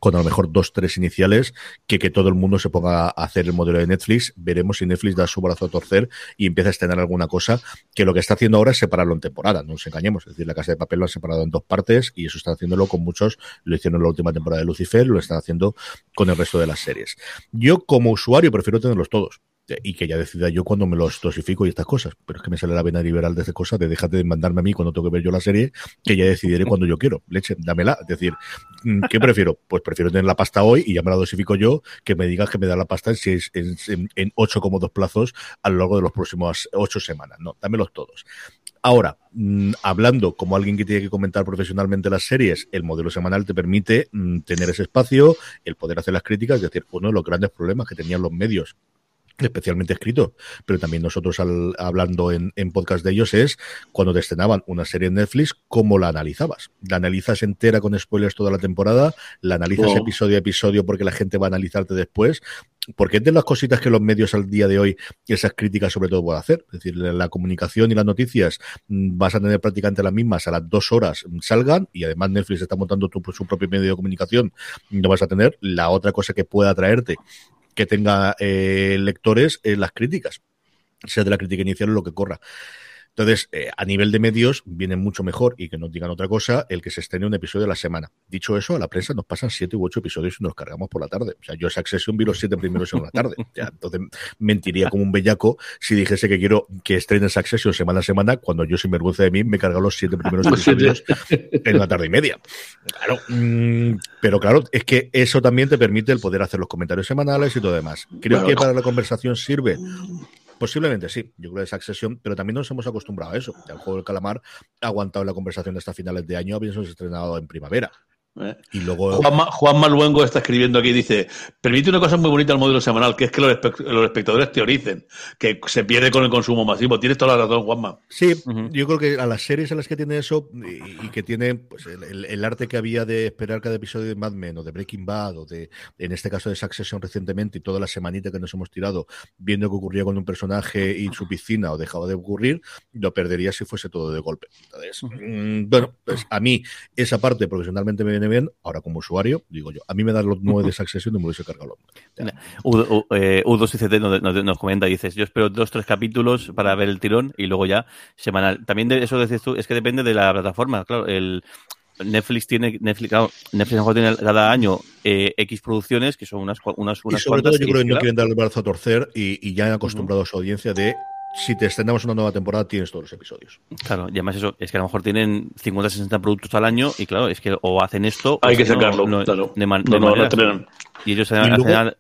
con a lo mejor dos, tres iniciales, que, que todo el mundo se ponga a hacer el modelo de Netflix. Veremos si Netflix da su brazo a torcer y empieza a estrenar alguna cosa, que lo que está haciendo ahora es separarlo en temporada, no nos engañemos. Es decir, la casa de papel lo ha separado en dos partes y eso está haciéndolo con muchos, lo hicieron en la última temporada de Lucifer, lo están haciendo con el resto de las series. Yo como usuario prefiero tenerlos todos y que ya decida yo cuando me los dosifico y estas cosas. Pero es que me sale la vena liberal de estas cosas de déjate de mandarme a mí cuando tengo que ver yo la serie, que ya decidiré cuando yo quiero. Leche, dámela. Es decir, mm, ¿qué prefiero? Pues prefiero tener la pasta hoy y ya me la dosifico yo, que me digas que me da la pasta en, en, en, en ocho como dos plazos a lo largo de los próximos ocho semanas. No, dámelos todos. Ahora, mm, hablando como alguien que tiene que comentar profesionalmente las series, el modelo semanal te permite mm, tener ese espacio, el poder hacer las críticas, es decir, uno de los grandes problemas que tenían los medios especialmente escrito, pero también nosotros al, hablando en, en, podcast de ellos es cuando te estrenaban una serie en Netflix, ¿cómo la analizabas? ¿La analizas entera con spoilers toda la temporada? ¿La analizas oh. episodio a episodio porque la gente va a analizarte después? Porque es de las cositas que los medios al día de hoy, esas críticas sobre todo pueden hacer. Es decir, la comunicación y las noticias mm, vas a tener prácticamente las mismas a las dos horas salgan y además Netflix está montando tu, su propio medio de comunicación, no vas a tener la otra cosa que pueda traerte que tenga eh, lectores en las críticas, sea de la crítica inicial o lo que corra. Entonces, eh, a nivel de medios, viene mucho mejor y que nos digan otra cosa el que se estrene un episodio de la semana. Dicho eso, a la prensa nos pasan siete u ocho episodios y nos cargamos por la tarde. O sea, yo esa accesión vi los siete primeros en una tarde. entonces, mentiría como un bellaco si dijese que quiero que estrene esa accesión semana a semana cuando yo, sin vergüenza de mí, me cargo los siete primeros episodios en una tarde y media. Claro, mm, pero claro, es que eso también te permite el poder hacer los comentarios semanales y todo demás. Creo que para la conversación sirve Posiblemente sí, yo creo que esa accesión, pero también nos hemos acostumbrado a eso. El juego del calamar ha aguantado la conversación hasta finales de año, habiendo estrenado en primavera. ¿Eh? Y luego... Juan, Juan Maluengo está escribiendo aquí, dice, permite una cosa muy bonita al modelo semanal, que es que los, los, espectadores teoricen, que se pierde con el consumo masivo. Tienes toda la razón, Juanma. Sí, yo creo que a las series en las que tiene eso y, que tiene pues, el, el, arte que había de esperar cada episodio de Mad Men o de Breaking Bad o de, en este caso de Succession recientemente y toda la semanita que nos hemos tirado viendo qué ocurría con un personaje y su piscina o dejaba de ocurrir, lo perdería si fuese todo de golpe. Entonces, mm, bueno, pues a mí esa parte profesionalmente me viene bien. Ahora, como usuario, digo yo, a mí me dan los nueve de Succession y me hubiese cargado U, eh, U2CT nos, nos, comenta, dices, yo espero dos, tres capítulos para ver el tirón y luego ya semanal. También de eso dices tú, es que depende de la plataforma, claro, el Netflix tiene Netflix, claro, Netflix tiene cada año eh, X producciones que son unas unas unas y sobre todo yo creo que no quieren dar el brazo a torcer y, y ya han acostumbrado uh -huh. a su audiencia de si te estrenamos una nueva temporada, tienes todos los episodios. Claro, y además eso, es que a lo mejor tienen 50, 60 productos al año y claro, es que o hacen esto... Hay que sacarlo, no, claro. De, man, de no, no, y ellos se dan,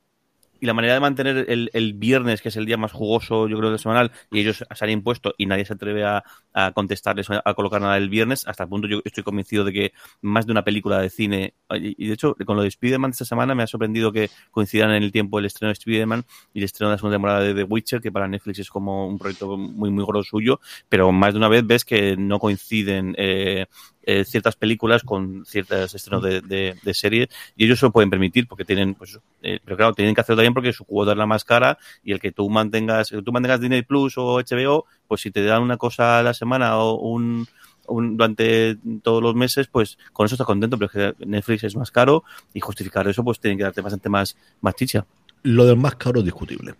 y la manera de mantener el, el, viernes, que es el día más jugoso, yo creo, del semanal, y ellos se han impuesto y nadie se atreve a, a contestarles, a colocar nada el viernes, hasta el punto yo estoy convencido de que más de una película de cine, y, de hecho, con lo de Spider-Man esta semana me ha sorprendido que coincidan en el tiempo el estreno de Spider-Man y el estreno de la segunda temporada de The Witcher, que para Netflix es como un proyecto muy, muy grosso suyo, pero más de una vez ves que no coinciden eh, eh, ciertas películas con ciertos estrenos de series y ellos se lo pueden permitir porque tienen, pues, eh, pero claro, tienen que hacerlo también porque su cuota es la más cara y el que tú mantengas, el que tú mantengas Disney Plus o HBO, pues si te dan una cosa a la semana o un, un, durante todos los meses, pues con eso estás contento, pero es que Netflix es más caro y justificar eso, pues tienen que darte bastante más, más chicha. Lo del más caro es discutible.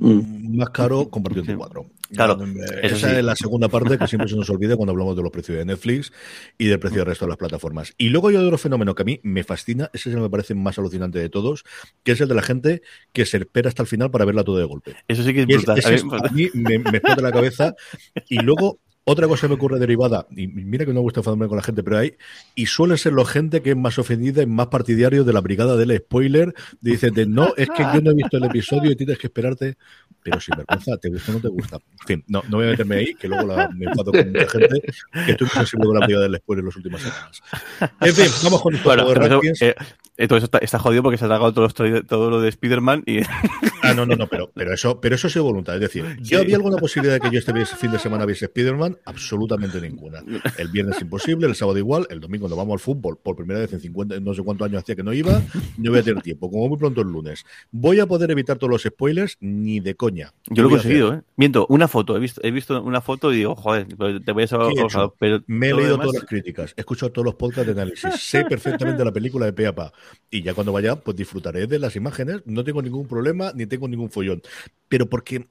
Mm. Más caro compartido entre cuatro. Claro, esa sí. es la segunda parte que siempre se nos olvida cuando hablamos de los precios de Netflix y del precio del resto de las plataformas. Y luego hay otro fenómeno que a mí me fascina, ese es el que me parece más alucinante de todos, que es el de la gente que se espera hasta el final para verla todo de golpe. Eso sí que es brutal. Es, es, a mí me, me explota la cabeza. Y luego otra cosa me ocurre derivada, y mira que no me gusta enfadarme con la gente, pero hay, y suele ser la gente que es más ofendida y más partidario de la brigada del spoiler, dicen de no, es que yo no he visto el episodio y tienes que esperarte, pero sin vergüenza, ¿te gusta o no te gusta? En fin, no, no voy a meterme ahí, que luego la, me enfado con mucha gente, que estoy sensible con la brigada del spoiler en las últimas semanas. En fin, vamos con bueno, pero eso, eh, todo eso está, está, jodido porque se ha tragado todo, los, todo lo de Spider-Man y... Ah, no, no, no, pero, pero, eso, pero eso ha sido voluntad. Es decir, ¿yo sí. había alguna posibilidad de que yo este fin de semana viese Spider-Man? Absolutamente ninguna. El viernes imposible, el sábado igual, el domingo nos vamos al fútbol por primera vez en 50, no sé cuántos años hacía que no iba, no voy a tener tiempo, como muy pronto el lunes. ¿Voy a poder evitar todos los spoilers? Ni de coña. Yo lo he conseguido, ¿eh? Miento, una foto, he visto, he visto una foto y digo, joder, te voy a saber. Pero Me he leído demás... todas las críticas, he escuchado todos los podcasts de análisis, sé perfectamente la película de Peapa y ya cuando vaya, pues disfrutaré de las imágenes, no tengo ningún problema ni tengo ningún follón. Pero porque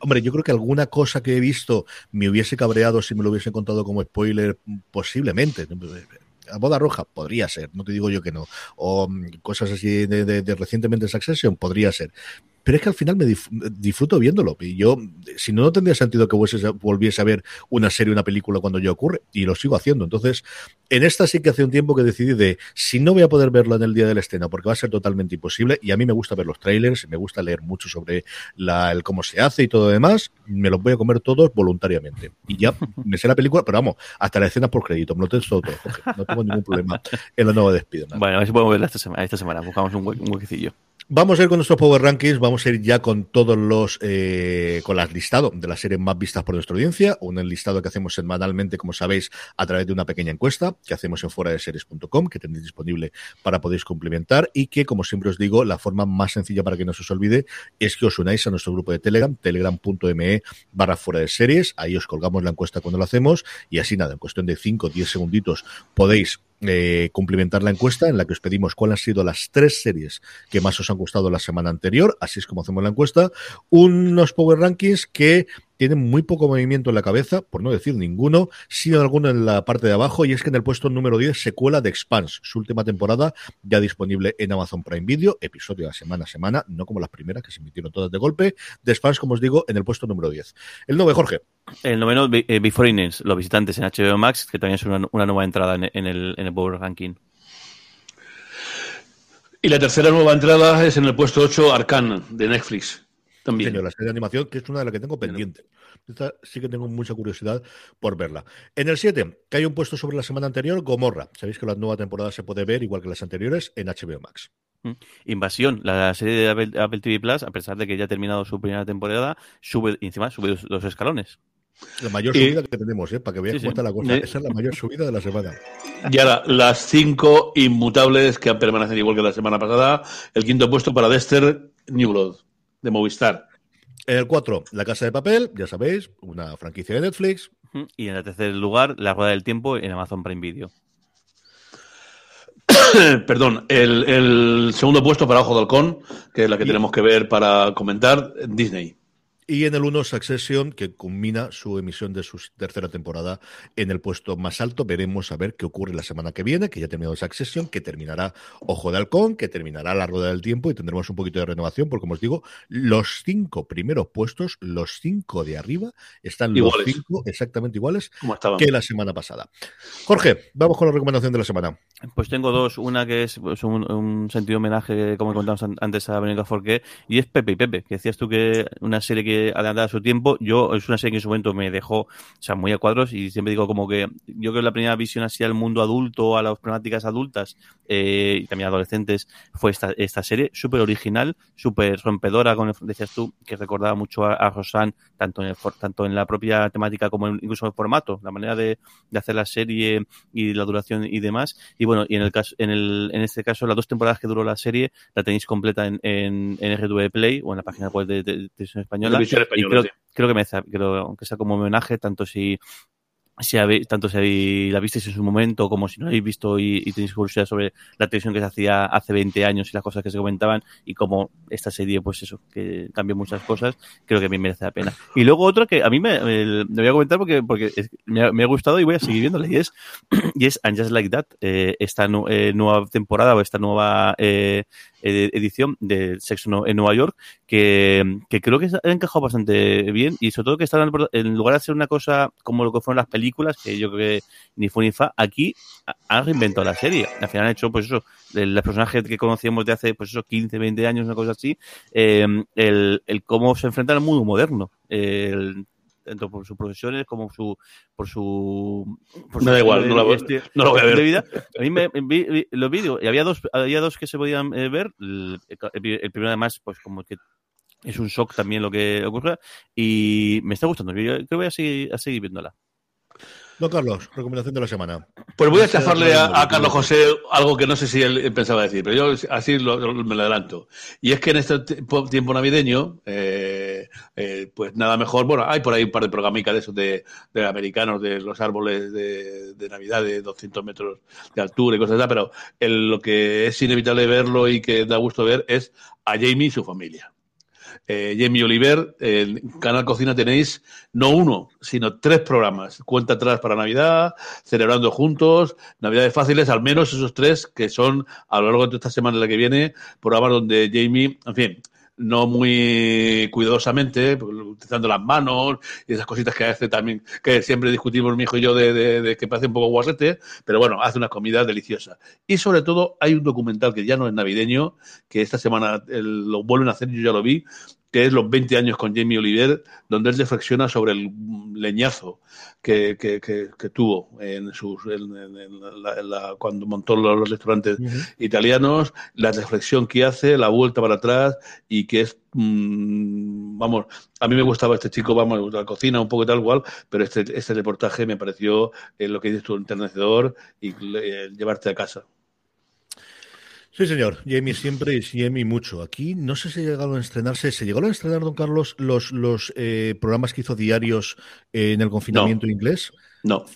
Hombre, yo creo que alguna cosa que he visto me hubiese cabreado si me lo hubiesen contado como spoiler, posiblemente. A boda roja podría ser, no te digo yo que no. O cosas así de, de, de recientemente Succession podría ser pero es que al final me disfruto viéndolo. Y yo, si no, no tendría sentido que volviese a ver una serie, una película cuando ya ocurre, y lo sigo haciendo. Entonces, en esta sí que hace un tiempo que decidí de, si no voy a poder verlo en el día de la escena, porque va a ser totalmente imposible, y a mí me gusta ver los trailers, me gusta leer mucho sobre la, el cómo se hace y todo lo demás, me los voy a comer todos voluntariamente. Y ya me sé la película, pero vamos, hasta la escena por crédito, me lo todo, Jorge. No tengo ningún problema en la nueva despido. Bueno, a ver si podemos verla esta semana, esta semana. buscamos un, hue un huequecillo. Vamos a ir con nuestros Power Rankings, vamos a ir ya con todos los, eh, con las listado de las series más vistas por nuestra audiencia, un listado que hacemos semanalmente, como sabéis, a través de una pequeña encuesta que hacemos en fuera de series.com, que tenéis disponible para podéis complementar y que, como siempre os digo, la forma más sencilla para que no se os olvide es que os unáis a nuestro grupo de Telegram, telegram.me barra fuera de series, ahí os colgamos la encuesta cuando lo hacemos y así nada, en cuestión de 5 o 10 segunditos podéis eh, complementar la encuesta en la que os pedimos cuáles han sido las tres series que más os han gustado la semana anterior, así es como hacemos la encuesta, unos Power Rankings que tienen muy poco movimiento en la cabeza, por no decir ninguno, sino alguno en la parte de abajo, y es que en el puesto número 10, secuela de Expanse, su última temporada, ya disponible en Amazon Prime Video, episodio de semana a semana, no como las primeras que se emitieron todas de golpe, de Expanse, como os digo, en el puesto número 10. El 9, Jorge. El noveno, eh, Before Innings, los visitantes en HBO Max, que también es una, una nueva entrada en, en, el, en el Power Ranking. Y la tercera nueva entrada es en el puesto 8, Arcane, de Netflix. También. Señor, la serie de animación, que es una de las que tengo pendiente. Esta sí que tengo mucha curiosidad por verla. En el 7, que hay un puesto sobre la semana anterior, Gomorra. Sabéis que la nueva temporada se puede ver, igual que las anteriores, en HBO Max. Invasión, la serie de Apple, Apple, TV Plus, a pesar de que ya ha terminado su primera temporada, sube, encima sube los, los escalones. La mayor subida y... que tenemos, ¿eh? para que veáis sí, cómo sí. está la cosa. Esa es la mayor subida de la semana. Y ahora, las cinco inmutables que han permanecido igual que la semana pasada. El quinto puesto para Dexter New Blood, de Movistar. En el 4, La Casa de Papel, ya sabéis, una franquicia de Netflix. Y en el tercer lugar, La Rueda del Tiempo en Amazon Prime Video. Perdón, el, el, segundo puesto para Ojo de Halcón, que es la que y... tenemos que ver para comentar, Disney. Y en el 1, Succession, que culmina su emisión de su tercera temporada en el puesto más alto. Veremos a ver qué ocurre la semana que viene, que ya ha terminado Succession, que terminará Ojo de Halcón, que terminará la Rueda del Tiempo y tendremos un poquito de renovación, porque como os digo, los cinco primeros puestos, los cinco de arriba, están iguales. los cinco exactamente iguales que la semana pasada. Jorge, vamos con la recomendación de la semana. Pues tengo dos. Una que es pues, un, un, sentido homenaje, como contamos antes a Verónica Forqué, y es Pepe y Pepe, que decías tú que una serie que que adelantada a su tiempo. Yo, es una serie que en su momento me dejó, muy a cuadros y siempre digo como que yo creo que la primera visión así al mundo adulto, a las problemáticas adultas eh, y también adolescentes fue esta, esta serie, súper original, súper rompedora, con decías tú, que recordaba mucho a, a tanto en, el, tanto en la propia temática como incluso en el formato, la manera de, de, hacer la serie y la duración y demás. Y bueno, y en el caso, en, el, en este caso, las dos temporadas que duró la serie la tenéis completa en, en, en RTV Play o en la página web de, de, de Española creo, sí. creo que me creo, aunque sea como homenaje, tanto si si habéis, tanto si la visteis en su momento como si no la habéis visto y, y, tenéis curiosidad sobre la televisión que se hacía hace 20 años y las cosas que se comentaban y como esta serie, pues eso, que cambió muchas cosas, creo que a mí merece la pena. Y luego otra que a mí me, me, me voy a comentar porque, porque es, me, ha, me, ha, gustado y voy a seguir viéndola y es, y es And Just Like That, eh, esta nu eh, nueva temporada o esta nueva eh, edición de Sexo en Nueva York, que, que creo que ha encajado bastante bien y sobre todo que están en lugar de hacer una cosa como lo que fueron las películas, que yo creo que ni fue ni fa, aquí han reinventado la serie. Al final han hecho, pues eso, el, personaje que conocíamos de hace, pues eso, 15, 20 años, una cosa así, eh, el, el cómo se enfrenta al mundo moderno. El, tanto por sus profesiones como su, por su por me da igual no, la, este, no lo voy a ver. vida. a mí me, vi, vi, los vídeos y había dos había dos que se podían eh, ver. El, el, primero además pues como que es un shock también lo que ocurre y me está gustando. Yo creo que voy a seguir, a seguir viéndola Don Carlos, recomendación de la semana. Pues voy a chafarle a, a, Carlos José algo que no sé si él pensaba decir, pero yo así lo, me lo adelanto. Y es que en este tiempo navideño, eh, eh, pues nada mejor, bueno, hay por ahí un par de programicas de esos de, de americanos, de los árboles de, de, Navidad de 200 metros de altura y cosas así, pero el, lo que es inevitable verlo y que da gusto ver es a Jamie y su familia eh, Jamie Oliver, en Canal Cocina tenéis no uno, sino tres programas. Cuenta atrás para Navidad, celebrando juntos, Navidades fáciles, al menos esos tres que son a lo largo de esta semana la que viene, programas donde Jamie, en fin, no muy cuidadosamente, utilizando las manos y esas cositas que hace también, que siempre discutimos mi hijo y yo de, que parece un poco guarrete, pero bueno, hace una comida deliciosa. Y sobre todo hay un documental que ya no es navideño, que esta semana lo vuelven a hacer, yo ya lo vi, que es Los 20 años con Jamie Oliver, donde él reflexiona sobre el leñazo que, que, que, que tuvo en sus, en, en la, en la, cuando montó los restaurantes uh -huh. italianos, la reflexión que hace, la vuelta para atrás y que es mmm, vamos, a mí me gustaba este chico, vamos, la cocina un poco tal cual, pero este, este reportaje me pareció eh, lo que dices tú, enternecedor y eh, llevarte a casa. Sí, señor. Jamie siempre y Jamie mucho. Aquí no sé si llegaron a estrenarse. ¿Se llegaron a estrenar, don Carlos, los, los eh, programas que hizo diarios eh, en el confinamiento no. inglés? No.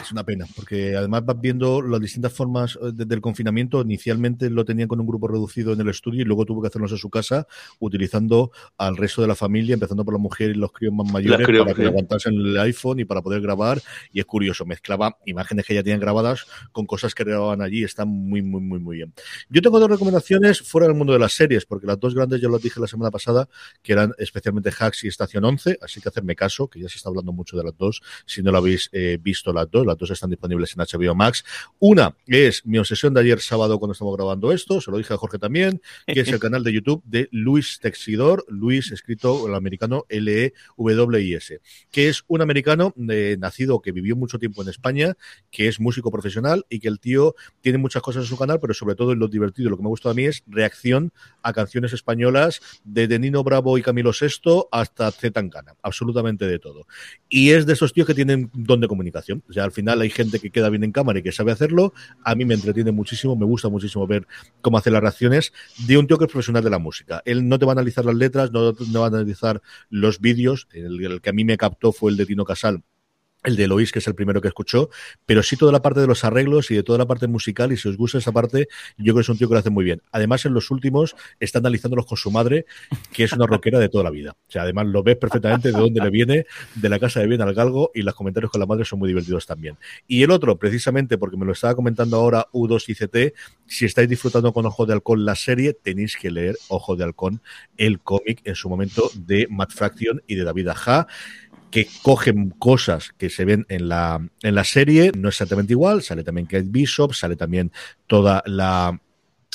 Es una pena, porque además vas viendo las distintas formas del confinamiento. Inicialmente lo tenían con un grupo reducido en el estudio y luego tuvo que hacerlos en su casa, utilizando al resto de la familia, empezando por la mujer y los críos más mayores, para que sí. aguantasen el iPhone y para poder grabar. Y es curioso, mezclaba imágenes que ya tenían grabadas con cosas que grababan allí. Está muy, muy, muy, muy bien. Yo tengo dos recomendaciones fuera del mundo de las series, porque las dos grandes ya las dije la semana pasada, que eran especialmente Hacks y Estación 11, así que hacerme caso, que ya se está hablando mucho de las dos, si no lo habéis eh, visto las dos, las dos están disponibles en HBO Max. Una es mi obsesión de ayer sábado cuando estamos grabando esto, se lo dije a Jorge también, que es el canal de YouTube de Luis Texidor, Luis escrito el americano L-E-W-I-S, que es un americano eh, nacido que vivió mucho tiempo en España, que es músico profesional y que el tío tiene muchas cosas en su canal, pero sobre todo en lo divertido, lo que me gusta a mí es reacción a canciones españolas desde Nino Bravo y Camilo VI hasta Z Tangana, absolutamente de todo. Y es de esos tíos que tienen don de comunicación, o sea, al final hay gente que queda bien en cámara y que sabe hacerlo. A mí me entretiene muchísimo, me gusta muchísimo ver cómo hace las reacciones de un tío que es profesional de la música. Él no te va a analizar las letras, no, no va a analizar los vídeos. El, el, que a mí me captó fue el de Tino Casal, el de Lois, que es el primero que escuchó, pero sí toda la parte de los arreglos y de toda la parte musical, y si os gusta esa parte, yo creo que es un tío que lo hace muy bien. Además, en los últimos está analizándolos con su madre, que es una rockera de toda la vida. O sea, además lo ves perfectamente de dónde le viene, de la casa de bien al galgo, y los comentarios con la madre son muy divertidos también. Y el otro, precisamente, porque me lo estaba comentando ahora U2 y CT, si estáis disfrutando con Ojo de Halcón la serie, tenéis que leer Ojo de Halcón, el cómic en su momento de Matt Fraction y de David Aja que cogen cosas que se ven en la, en la serie, no exactamente igual, sale también Kate Bishop, sale también toda la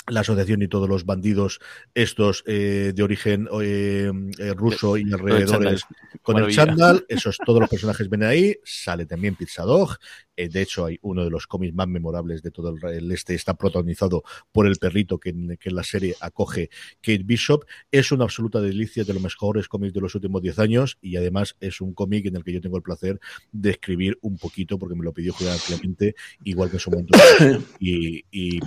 la asociación y todos los bandidos estos eh, de origen eh, eh, ruso y alrededores con el chándal, esos todos los personajes vienen ahí, sale también Pizza Dog, de hecho hay uno de los cómics más memorables de todo el, este, está protagonizado por el perrito que en, la serie acoge Kate Bishop, es una absoluta delicia de los mejores cómics de los últimos 10 años y además es un cómic en el que yo tengo el placer de escribir un poquito porque me lo pidió Julián Clemente, igual que su montón y, y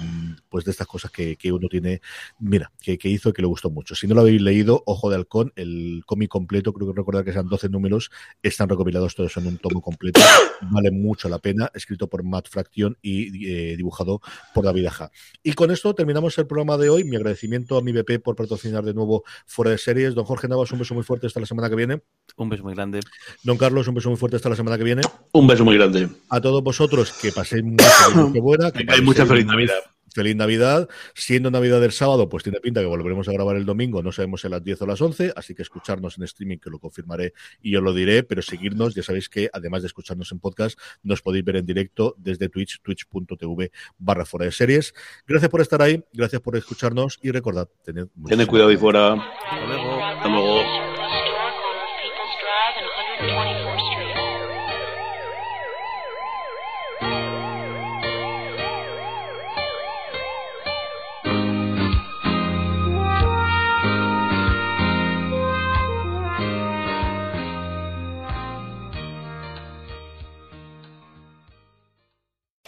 pues de estas cosas que que, uno tiene, mira, que, hizo y que le gustó mucho. Si no lo habéis leído, Ojo de Halcón, el cómic completo, creo que recordar que sean 12 números, están recopilados todos en un tomo completo, vale mucho la pena, escrito por Matt Fraction y eh, dibujado por David Aja. Y con esto terminamos el programa de hoy. Mi agradecimiento a mi BP por patrocinar de nuevo fuera de series. Don Jorge Navas, un beso muy fuerte hasta la semana que viene. Un beso muy grande. Don Carlos, un beso muy fuerte hasta la semana que viene. Un beso muy grande. A todos vosotros, que paséis muy buena. Que hay mucha feliz Navidad. Feliz Navidad. Siendo Navidad del sábado, pues tiene pinta que volveremos a grabar el domingo, no sabemos si a las 10 o las 11, así que escucharnos en streaming, que lo confirmaré y os lo diré, pero seguirnos, ya sabéis que además de escucharnos en podcast, nos podéis ver en directo desde Twitch, twitch.tv barra fuera de series. Gracias por estar ahí, gracias por escucharnos y recordad, tened, tened cuidado y fuera. Hasta luego.